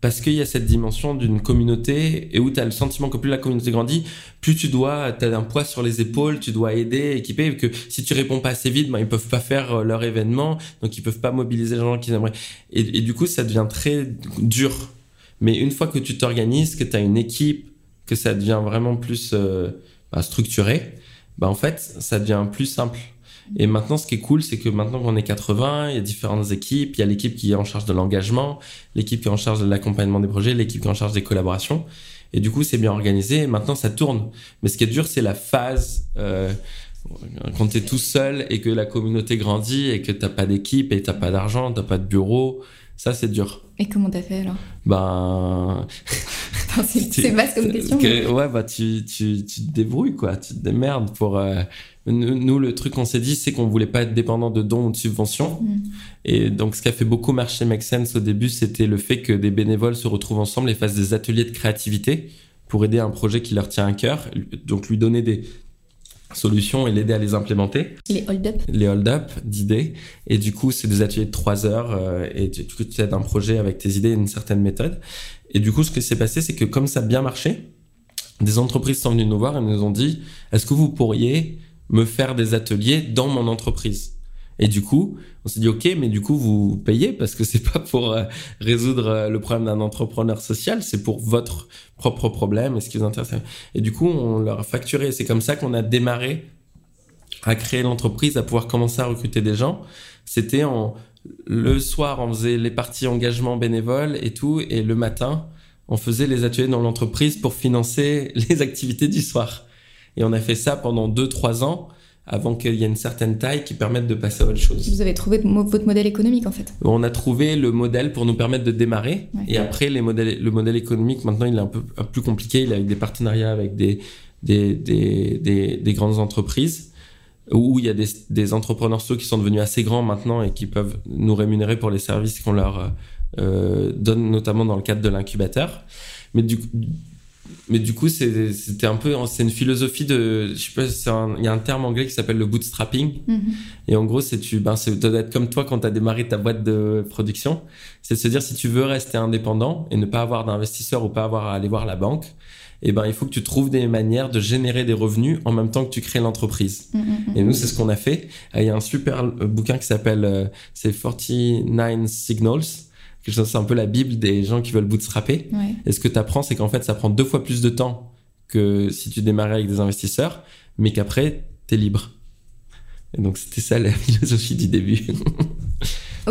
parce qu'il y a cette dimension d'une communauté et où tu as le sentiment que plus la communauté grandit, plus tu dois, tu as un poids sur les épaules, tu dois aider, équiper, et que si tu réponds pas assez vite, ben, ils peuvent pas faire leur événement, donc ils peuvent pas mobiliser les gens qu'ils aimeraient. Et du coup, ça devient très dur. Mais une fois que tu t'organises, que tu as une équipe, que ça devient vraiment plus euh, bah, structuré, bah, en fait, ça devient plus simple. Et maintenant, ce qui est cool, c'est que maintenant qu'on est 80, il y a différentes équipes. Il y a l'équipe qui est en charge de l'engagement, l'équipe qui est en charge de l'accompagnement des projets, l'équipe qui est en charge des collaborations. Et du coup, c'est bien organisé. Et maintenant, ça tourne. Mais ce qui est dur, c'est la phase euh, quand tu es tout seul et que la communauté grandit et que t'as pas d'équipe et t'as pas d'argent, t'as pas de bureau. Ça, c'est dur. Et comment t'as fait alors? Ben, C'est vaste comme question. que- ouais, bah tu, tu, tu te débrouilles, quoi. Tu te démerdes pour. euh, Nous, nous, le truc qu'on s'est dit, c'est qu'on voulait pas être dépendant de dons ou de subventions. Mm. Et donc, ce qui a fait beaucoup marcher Make Sense au début, c'était le fait que des bénévoles se retrouvent ensemble et fassent des ateliers de créativité pour aider un projet qui leur tient à cœur. Donc, lui donner des solutions et l'aider à les implémenter Il est hold up. les hold-up d'idées. Et du coup, c'est des ateliers de trois heures euh, et tu, du coup, tu aides un projet avec tes idées et une certaine méthode. Et du coup, ce qui s'est passé, c'est que comme ça a bien marché, des entreprises sont venues nous voir et nous ont dit, est-ce que vous pourriez me faire des ateliers dans mon entreprise? Et du coup, on s'est dit, OK, mais du coup, vous payez parce que c'est pas pour euh, résoudre euh, le problème d'un entrepreneur social, c'est pour votre propre problème et ce qui vous intéresse. Et du coup, on leur a facturé. C'est comme ça qu'on a démarré à créer l'entreprise, à pouvoir commencer à recruter des gens. C'était le soir, on faisait les parties engagement bénévole et tout, et le matin, on faisait les ateliers dans l'entreprise pour financer les activités du soir. Et on a fait ça pendant 2-3 ans avant qu'il y ait une certaine taille qui permette de passer à autre chose. Vous avez trouvé votre modèle économique en fait. On a trouvé le modèle pour nous permettre de démarrer. Ouais. Et après, les modèles, le modèle économique, maintenant, il est un peu plus compliqué. Il a avec des partenariats avec des, des, des, des, des grandes entreprises où il y a des, des entrepreneurs sociaux qui sont devenus assez grands maintenant et qui peuvent nous rémunérer pour les services qu'on leur euh, donne, notamment dans le cadre de l'incubateur. Mais du, mais du coup, c'est- c'était un peu, c'est une philosophie de, je sais pas, c'est un- il y a un terme anglais qui s'appelle le bootstrapping. Mhm. Et en gros, c'est tu, ben, c'est doit être comme toi quand tu as démarré ta boîte de production. C'est de se dire si tu veux rester indépendant et ne pas avoir d'investisseur ou pas avoir à aller voir la banque, eh ben, il faut que tu trouves des manières de générer des revenus en même temps que tu crées l'entreprise. Mhm, mhm. Et nous, c'est ce qu'on a fait. Il y a un super bouquin qui s'appelle, euh, c'est 49 Signals. C'est un peu la bible des gens qui veulent bootstrapper. Ouais. Et ce que tu apprends, c'est qu'en fait, ça prend deux fois plus de temps que si tu démarrais avec des investisseurs, mais qu'après, tu es libre. Et donc, c'était ça la philosophie du début.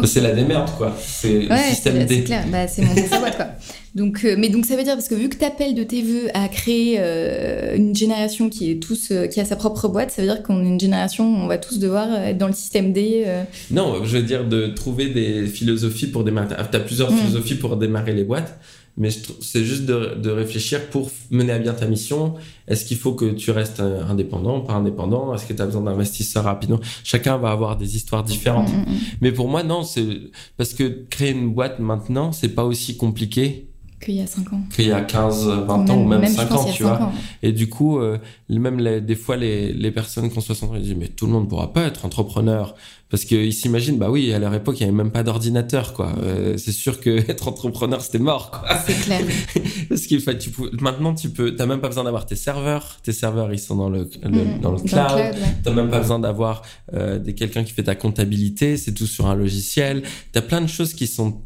C'est la démerde, quoi. C'est le système c'est c'est D. clair. Bah, c'est sa boîte, quoi. Donc, euh, mais donc ça veut dire parce que vu que t'appelles de tes voeux à créer euh, une génération qui est tous euh, qui a sa propre boîte, ça veut dire qu'on est une génération où on va tous devoir être dans le système D. Non, je veux dire de trouver des philosophies pour démarrer. Tu as plusieurs Mm. philosophies pour démarrer les boîtes, mais c'est juste de, de réfléchir pour mener à bien ta mission. Est-ce qu'il faut que tu restes euh, indépendant, pas indépendant? Est-ce que tu as besoin d'investisseurs rapidement? Chacun va avoir des histoires différentes. Mm, mm, mm. Mais pour moi, non, c'est parce que créer une boîte maintenant, c'est pas aussi compliqué Qu'il y a 5 ans. qu'il y a 15, 20 ans ou même, je 5 pense ans, tu vois. ans. Et du coup, euh, même les- des fois, les, les personnes qui ont 60 ans, ils disent, mais tout le monde pourra pas être entrepreneur. Parce qu'ils s'imaginent, bah oui, à leur époque, il y avait même pas d'ordinateur, quoi. Euh, c'est sûr que être entrepreneur, c'était mort, quoi. C'est clair. Parce qu'il fait, tu peux, maintenant, tu peux, t'as même pas besoin d'avoir tes serveurs. Tes serveurs, ils sont dans le, le- Mm, dans le cloud. ouais. T'as même pas besoin d'avoir euh, quelqu'un qui fait ta comptabilité, c'est tout sur un logiciel. T'as plein de choses qui sont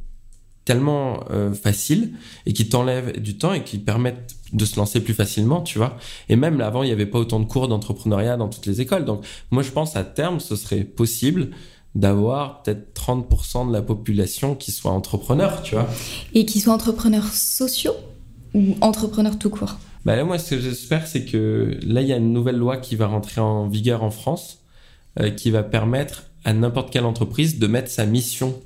tellement euh, faciles et qui t'enlèvent du temps et qui permettent de se lancer plus facilement, tu vois. Et même là, avant, il n'y avait pas autant de cours d'entrepreneuriat dans toutes les écoles. Donc, moi, je pense à terme, ce serait possible d'avoir peut-être 30% de la population qui soit entrepreneur, tu vois. Et qui soient entrepreneurs sociaux ou entrepreneurs tout court? Bah là, moi, ce que j'espère, c'est que là, il y a une nouvelle loi qui va rentrer en vigueur en France, euh, qui va permettre à n'importe quelle entreprise de mettre sa mission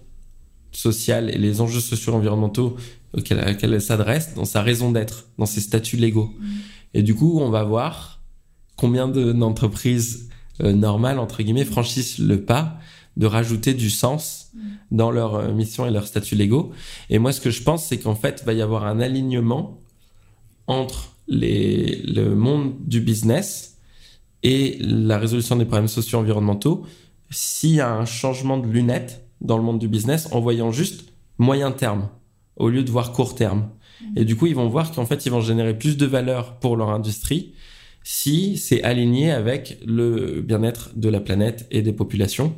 sociale et les enjeux sociaux environnementaux auxquels, elle s'adresse dans sa raison d'être, dans ses statuts légaux. Et du coup, on va voir combien de- d'entreprises euh, normales, entre guillemets, franchissent le pas de rajouter du sens dans leur euh, mission et leurs statuts légaux. Et moi, ce que je pense, c'est qu'en fait, il va y avoir un alignement entre les, le monde du business et la résolution des problèmes sociaux environnementaux s'il y a un changement de lunettes dans le monde du business en voyant juste moyen terme au lieu de voir court terme. Et du coup, ils vont voir qu'en fait, ils vont générer plus de valeur pour leur industrie si c'est aligné avec le bien-être de la planète et des populations.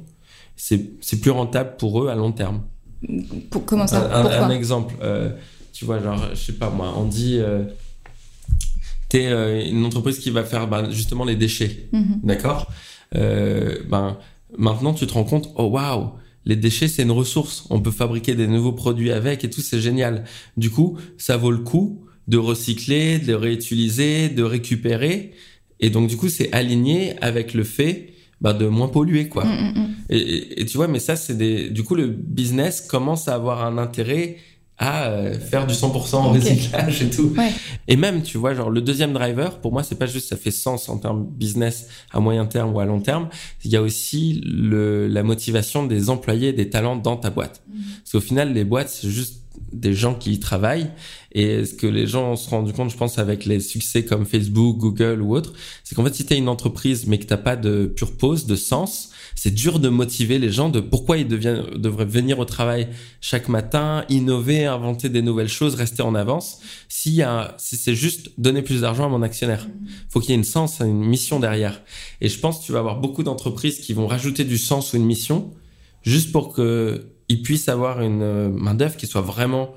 C'est plus rentable pour eux à long terme. Pour, comment ça Un, un- Pourquoi un exemple, euh, tu vois, genre, je sais pas moi, on dit, euh, t'es euh, une entreprise qui va faire bah, justement les déchets, Mhm. d'accord? Euh, Ben maintenant tu te rends compte, oh waouh, les déchets c'est une ressource, on peut fabriquer des nouveaux produits avec et tout, c'est génial. Du coup, ça vaut le coup de recycler, de réutiliser, de récupérer, et donc du coup c'est aligné avec le fait bah, de moins polluer quoi. Mm, mm, mm. Et, et- et tu vois, mais ça, c'est des. Du coup, le business commence à avoir un intérêt à euh, faire du 100% Ok. recyclage et tout. Ouais. Et même, tu vois, genre, le deuxième driver, pour moi, c'est pas juste ça fait sens en termes business à moyen terme ou à long terme. Il y a aussi le, la motivation des employés, des talents dans ta boîte. Parce qu'au final, les boîtes, c'est juste des gens qui y travaillent. Et ce que les gens se sont rendus compte, je pense, avec les succès comme Facebook, Google ou autres, c'est qu'en fait, si tu es une entreprise mais que t'as pas de pure pause, de sens, c'est dur de motiver les gens de pourquoi ils deviennent, devraient venir au travail chaque matin, innover, inventer des nouvelles choses, rester en avance. Si c'est juste donner plus d'argent à mon actionnaire, faut qu'il y ait une sens, une mission derrière. Et je pense que tu vas avoir beaucoup d'entreprises qui vont rajouter du sens ou une mission juste pour que ils puissent avoir une main d'œuvre qui soit vraiment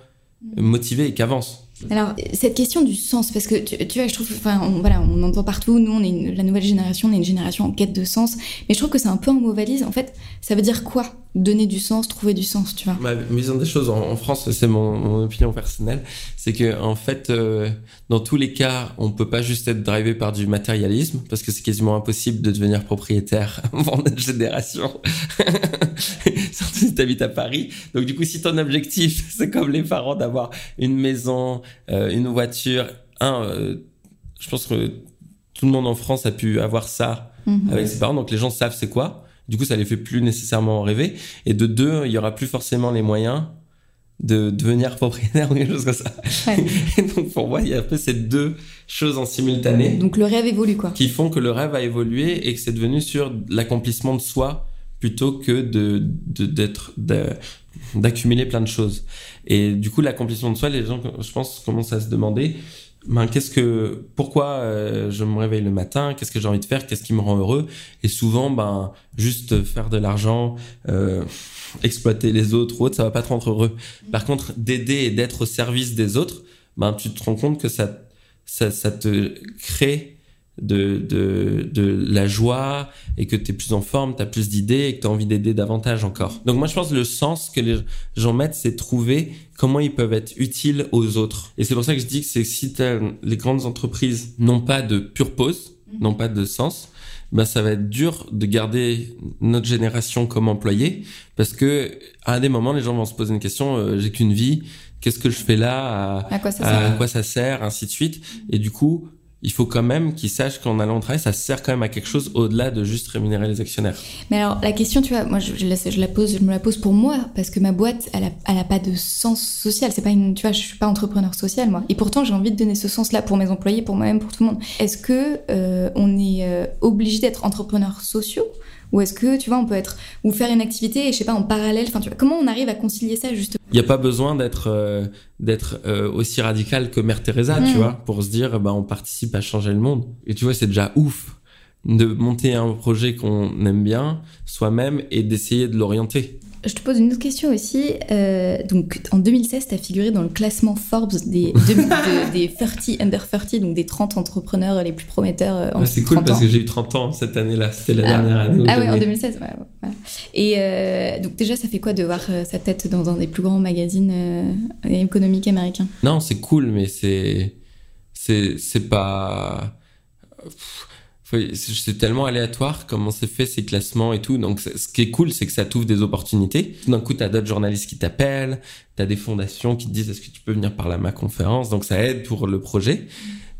motivée et qu'avance. Alors, cette question du sens, parce que tu, vois, je trouve, enfin, voilà, on entend partout, nous, on est la nouvelle génération, on est une génération en quête de sens, mais je trouve que c'est un peu un mot valise. En fait, ça veut dire quoi? Donner du sens, trouver du sens, tu vois Ma vision des choses en, en France, c'est mon, mon opinion personnelle, c'est que en fait, euh, dans tous les cas, on peut pas juste être drivé par du matérialisme, parce que c'est quasiment impossible de devenir propriétaire avant notre génération, surtout si t'habites à Paris. Donc du coup, si ton objectif, c'est comme les parents d'avoir une maison, euh, une voiture, un, euh, je pense que tout le monde en France a pu avoir ça Mhm. avec ses parents, donc les gens savent c'est quoi. Du coup, ça les fait plus nécessairement rêver. Et de deux, il y aura plus forcément les moyens de devenir propriétaire ou quelque chose comme ça. Ouais. Et donc pour moi, il y a un peu ces deux choses en simultané Donc le rêve évolue quoi. qui font que le rêve a évolué et que c'est devenu sur l'accomplissement de soi plutôt que de d'être d'accumuler plein de choses. Et du coup, l'accomplissement de soi, les gens, je pense, commencent à se demander, ben qu'est-ce que, pourquoi euh, je me réveille le matin, qu'est-ce que j'ai envie de faire, qu'est-ce qui me rend heureux? Et souvent, ben juste faire de l'argent, euh, exploiter les autres ou autre, ça va pas te rendre heureux. Par contre, d'aider et d'être au service des autres, ben tu te rends compte que ça ça, ça te crée de, de, de la joie et que tu es plus en forme, tu as plus d'idées et que tu as envie d'aider davantage encore. Donc moi je pense que le sens que les gens mettent, c'est trouver comment ils peuvent être utiles aux autres. Et c'est pour ça que je dis que c'est si les grandes entreprises n'ont pas de pure pause, n'ont pas de sens, ben ça va être dur de garder notre génération comme employés parce que à des moments les gens vont se poser une question euh, j'ai qu'une vie qu'est-ce que je fais là à, À quoi ça à sert quoi ça sert, ainsi de suite. Et du coup, il faut quand même qu'ils sachent qu'en allant au travail, ça sert quand même à quelque chose au-delà de juste rémunérer les actionnaires. Mais alors la question, tu vois, moi je, la pose, je me la pose pour moi parce que ma boîte, elle a, elle a pas de sens social. C'est pas une, tu vois, je suis pas entrepreneur social moi. Et pourtant j'ai envie de donner ce sens-là pour mes employés, pour moi-même, pour tout le monde. Est-ce que euh, on est euh, obligé d'être entrepreneurs sociaux? Ou est-ce que tu vois, on peut être ou faire une activité, je sais pas, en parallèle. Enfin, tu vois, comment on arrive à concilier ça justement? Il n'y a pas besoin d'être euh, d'être euh, aussi radical que Mère Teresa, tu Mm. vois, pour se dire bah on participe à changer le monde. Et tu vois, c'est déjà ouf de monter un projet qu'on aime bien soi-même et d'essayer de l'orienter. Je te pose une autre question aussi. Euh, donc, en 2016, tu as figuré dans le classement Forbes des, de- de- des 30 under 30, donc des 30 entrepreneurs les plus prometteurs euh, en Ouais, c'est 30 cool parce ans. que j'ai eu 30 ans cette année-là, c'était la Ah. dernière année Ah ouais, en j'avais- 2016, ouais. Et euh, donc déjà, ça fait quoi de voir sa tête dans un des plus grands magazines euh, économiques américains? Non, c'est cool, mais c'est c'est c'est pas. Pff, C'est tellement aléatoire comment c'est fait ces classements et tout. Donc, ce qui est cool, c'est que ça t'ouvre des opportunités. D'un coup, t'as d'autres journalistes qui t'appellent, t'as des fondations qui te disent est-ce que tu peux venir parler à ma conférence. Donc, ça aide pour le projet,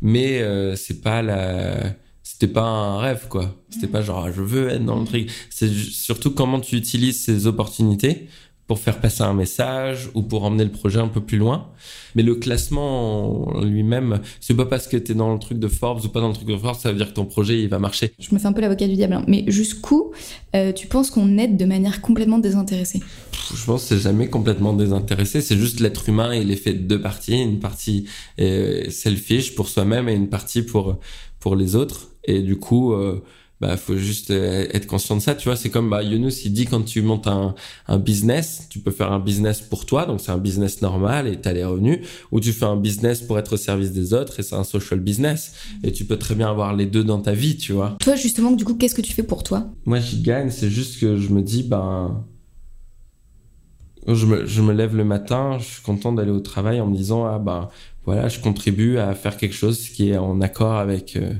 mais euh, c'est pas la. C'était pas un rêve, quoi. C'était pas genre, ah, je veux être dans le truc. C'est surtout comment tu utilises ces opportunités pour faire passer un message ou pour emmener le projet un peu plus loin. Mais le classement en lui-même, c'est pas parce que t'es dans le truc de Forbes ou pas dans le truc de Forbes, ça veut dire que ton projet, il va marcher. Je me fais un peu l'avocat du diable, hein. mais jusqu'où euh, tu penses qu'on aide de manière complètement désintéressée? Je pense que c'est jamais complètement désintéressé. C'est juste l'être humain, il est fait de deux parties. Une partie selfish pour soi-même et une partie pour, pour les autres. Et du coup, euh, bah, faut juste euh, être conscient de ça. Tu vois, c'est comme bah, Younous, il dit quand tu montes un, un business, tu peux faire un business pour toi, donc c'est un business normal et t'as les revenus, ou tu fais un business pour être au service des autres et c'est un social business. Et tu peux très bien avoir les deux dans ta vie, tu vois. Toi, justement, du coup, qu'est-ce que tu fais pour toi? Moi, j'y gagne, c'est juste que je me dis, ben. Je me, je me lève le matin, je suis content d'aller au travail en me disant, ah ben voilà, je contribue à faire quelque chose qui est en accord avec, euh,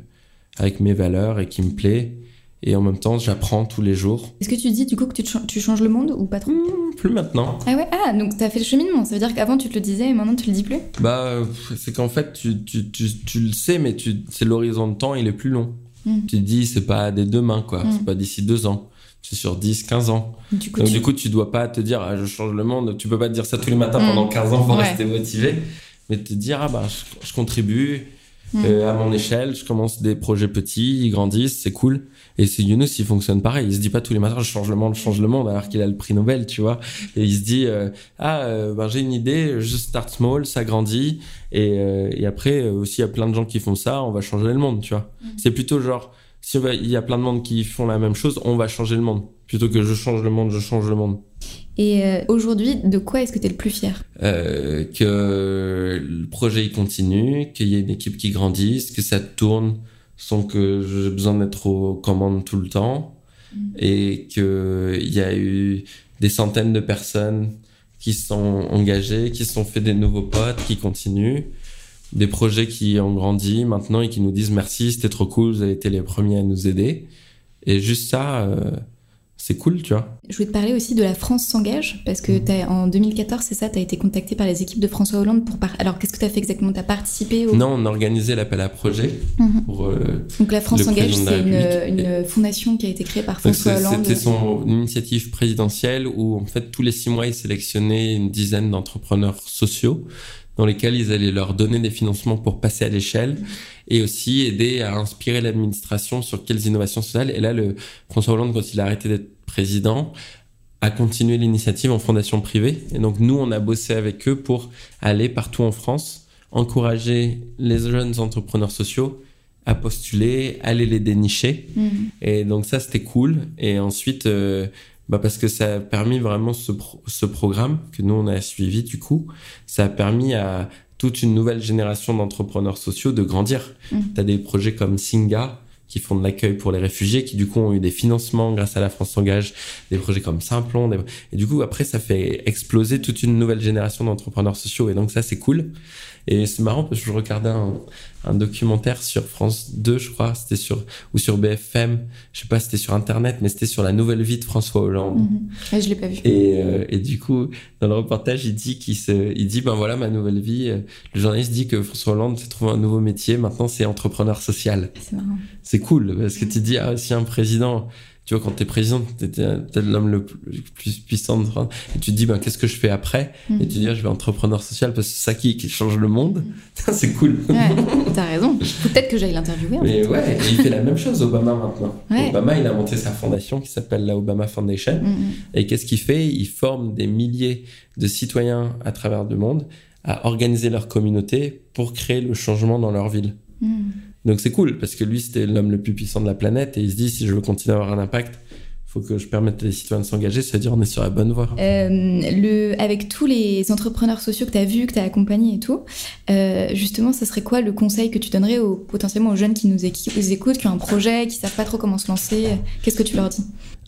avec mes valeurs et qui me plaît. Et en même temps, j'apprends tous les jours. Est-ce que tu dis du coup que tu, changes le monde ou pas trop? Hmm, plus maintenant. Ah ouais, ah, donc t'as fait le cheminement, ça veut dire qu'avant tu te le disais et maintenant tu le dis plus? Bah, c'est qu'en fait, tu, tu, tu, tu le sais, mais c'est l'horizon de temps, il est plus long. Mm. Tu te dis, c'est pas dès demain, quoi. Mm. C'est pas d'ici deux ans. C'est sur 10, 15 ans. Du coup, Donc tu- du coup, tu dois pas te dire ah, je change le monde. Tu peux pas te dire ça tous les matins pendant 15 ans pour Ouais. rester motivé, mais te dire ah bah je, je contribue Mm. euh, à mon échelle. Je commence des projets petits, ils grandissent, c'est cool. Et c'est Younous, il fonctionne pareil. Il se dit pas tous les matins je change le monde, je change le monde, alors qu'il a le prix Nobel, tu vois. Et il se dit euh, ah euh, ben j'ai une idée, je start small, ça grandit. Et, euh, et après euh, aussi il y a plein de gens qui font ça, on va changer le monde, tu vois. C'est plutôt genre si on va- il y a plein de monde qui font la même chose, on va changer le monde. Plutôt que je change le monde, je change le monde. Et euh, aujourd'hui, de quoi est-ce que t'es le plus fier? Euh, que le projet il continue, qu'il y ait une équipe qui grandisse, que ça tourne sans que j'ai besoin d'être aux commandes tout le temps, et que il y a eu des centaines de personnes qui sont engagées, qui se sont fait des nouveaux potes, qui continuent, des projets qui ont grandi maintenant et qui nous disent merci, c'était trop cool, vous avez été les premiers à nous aider, et juste ça, euh, c'est cool, tu vois. Je voulais te parler aussi de la France s'engage, parce que as, en 2014, c'est ça, tu as été contacté par les équipes de François Hollande pour... Par... Alors, qu'est-ce que tu as fait exactement? Tu as participé au... Non, on a organisé l'appel à projet. Mhm. pour, euh, Donc la France s'engage, c'est une, une fondation qui a été créée par François Hollande. C'était son initiative présidentielle où, en fait, tous les six mois, il sélectionnait une dizaine d'entrepreneurs sociaux dans lesquels ils allaient leur donner des financements pour passer à l'échelle et aussi aider à inspirer l'administration sur quelles innovations sociales. Et là, le François Hollande, quand il a arrêté d'être président, a continué l'initiative en fondation privée. Et donc, nous, on a bossé avec eux pour aller partout en France, encourager les jeunes entrepreneurs sociaux à postuler, aller les dénicher. Mhm. Et donc ça, c'était cool. Et ensuite, euh, bah parce que ça a permis vraiment ce, pro- ce programme que nous, on a suivi du coup, ça a permis à toute une nouvelle génération d'entrepreneurs sociaux de grandir. Mhm. Tu as des projets comme Singa qui font de l'accueil pour les réfugiés, qui du coup ont eu des financements grâce à la France s'engage, des projets comme Simplon. des- Et du coup, après, ça fait exploser toute une nouvelle génération d'entrepreneurs sociaux. Et donc ça, c'est cool. Et c'est marrant parce que je regardais un, un documentaire sur France 2, je crois, c'était sur ou sur BFM, je sais pas, c'était sur internet, mais c'était sur la nouvelle vie de François Hollande. Mhm. Ouais, je l'ai pas vu. Et, euh, et du coup, dans le reportage, il dit qu'il se, il dit ben voilà ma nouvelle vie. Le journaliste dit que François Hollande s'est trouvé un nouveau métier. Maintenant, c'est entrepreneur social. C'est marrant. C'est cool parce que tu dis ah si un président, tu vois quand t'es président, t'es t'es l'homme le plus puissant de France. Et tu te dis ben qu'est-ce que je fais après Mhm. Et tu dis ah, je vais entrepreneur social parce que c'est ça qui, qui change le monde. c'est cool. Ouais, t'as raison. Peut-être que j'aille l'interviewer. en fait. Mais ouais, et il fait la même chose Obama maintenant. Ouais. Obama, il a monté sa fondation qui s'appelle la Obama Foundation. Mhm. Et qu'est-ce qu'il fait? Il forme des milliers de citoyens à travers le monde à organiser leur communauté pour créer le changement dans leur ville. Donc c'est cool parce que lui c'était l'homme le plus puissant de la planète et il se dit si je veux continuer à avoir un impact, faut que je permette à les citoyens de s'engager, c'est-à-dire on est sur la bonne voie. Euh, avec tous les entrepreneurs sociaux que tu as vus, que tu as accompagnés et tout, euh, justement, ce serait quoi le conseil que tu donnerais potentiellement aux jeunes qui nous écoutent, qui ont un projet, qui savent pas trop comment se lancer? Qu'est-ce que tu leur dis?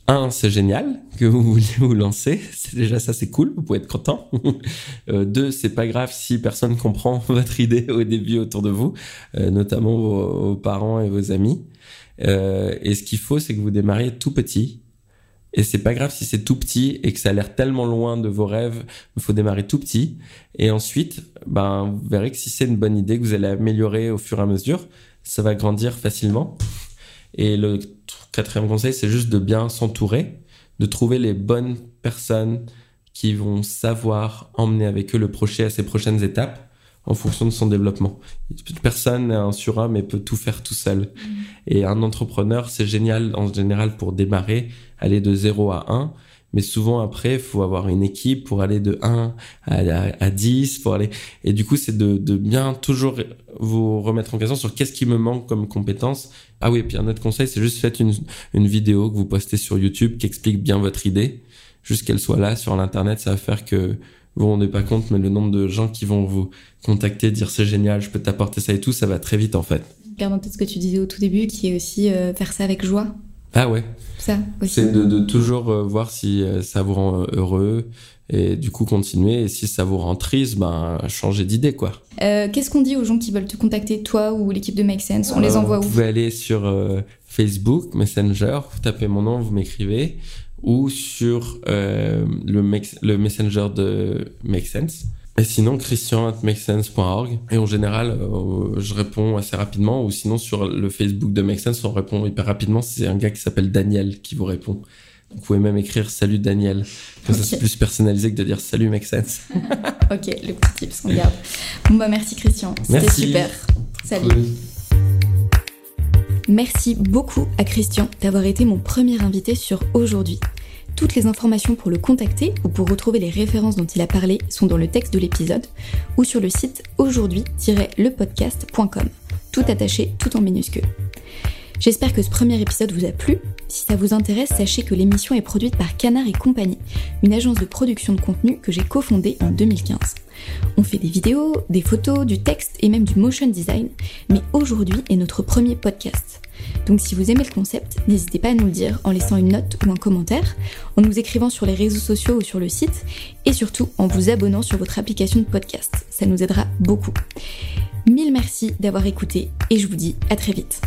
Un, c'est génial que vous vouliez vous lancer. C'est déjà ça, c'est cool. Vous pouvez être content. Euh, deux, c'est pas grave si personne comprend votre idée au début autour de vous, euh, notamment vos, vos parents et vos amis. Euh, et ce qu'il faut, c'est que vous démarriez tout petit. Et c'est pas grave si c'est tout petit et que ça a l'air tellement loin de vos rêves. Il faut démarrer tout petit. Et ensuite, ben, vous verrez que si c'est une bonne idée que vous allez améliorer au fur et à mesure, ça va grandir facilement. Et le tr- quatrième conseil, c'est juste de bien s'entourer, de trouver les bonnes personnes qui vont savoir emmener avec eux le projet à ses prochaines étapes en fonction de son développement. Personne n'est un surhomme et peut tout faire tout seul. Et un entrepreneur, c'est génial en général pour démarrer, aller de 0 à 1. Mais souvent après, il faut avoir une équipe pour aller de 1 à, à, à 10, pour aller. Et du coup, c'est de, bien toujours vous remettre en question sur qu'est-ce qui me manque comme compétence. Ah oui, et puis un autre conseil, c'est juste faites une, une vidéo que vous postez sur YouTube qui explique bien votre idée. Juste qu'elle soit là sur l'internet, ça va faire que vous vous rendez pas compte, mais le nombre de gens qui vont vous contacter, dire c'est génial, je peux t'apporter ça et tout, ça va très vite en fait. Garde en tête ce que tu disais au tout début, qui est aussi euh, faire ça avec joie. Ah ouais, Ça aussi. c'est de, de toujours euh, voir si euh, ça vous rend heureux et du coup continuer. Et si ça vous rend triste, ben changer d'idée quoi. Euh, Qu'est-ce qu'on dit aux gens qui veulent te contacter, toi ou l'équipe de Make Sense? On les envoie Vous où? pouvez aller sur euh, Facebook, Messenger, vous tapez mon nom, vous m'écrivez, ou sur le, le Messenger de Make Sense. Et sinon, christian at makesense.org. Et en général, euh, je réponds assez rapidement, ou sinon sur le Facebook de Make Sense, on répond hyper rapidement. C'est un gars qui s'appelle Daniel qui vous répond. Vous pouvez même écrire salut Daniel. Comme ça, c'est plus personnalisé que de dire salut Make Sense. Ok, le petit tips, on garde. Bon bah merci Christian, c'était super. Salut. Cool. Merci beaucoup à Christian d'avoir été mon premier invité sur Aujourd'hui. Toutes les informations pour le contacter ou pour retrouver les références dont il a parlé sont dans le texte de l'épisode ou sur le site aujourd'hui-lepodcast.com. Tout attaché, tout en minuscule. J'espère que ce premier épisode vous a plu. Si ça vous intéresse, sachez que l'émission est produite par Canard et Compagnie, une agence de production de contenu que j'ai cofondée en 2015. On fait des vidéos, des photos, du texte et même du motion design, mais aujourd'hui est notre premier podcast. Donc si vous aimez le concept, n'hésitez pas à nous le dire en laissant une note ou un commentaire, en nous écrivant sur les réseaux sociaux ou sur le site, et surtout en vous abonnant sur votre application de podcast. Ça nous aidera beaucoup. Mille merci d'avoir écouté et je vous dis à très vite.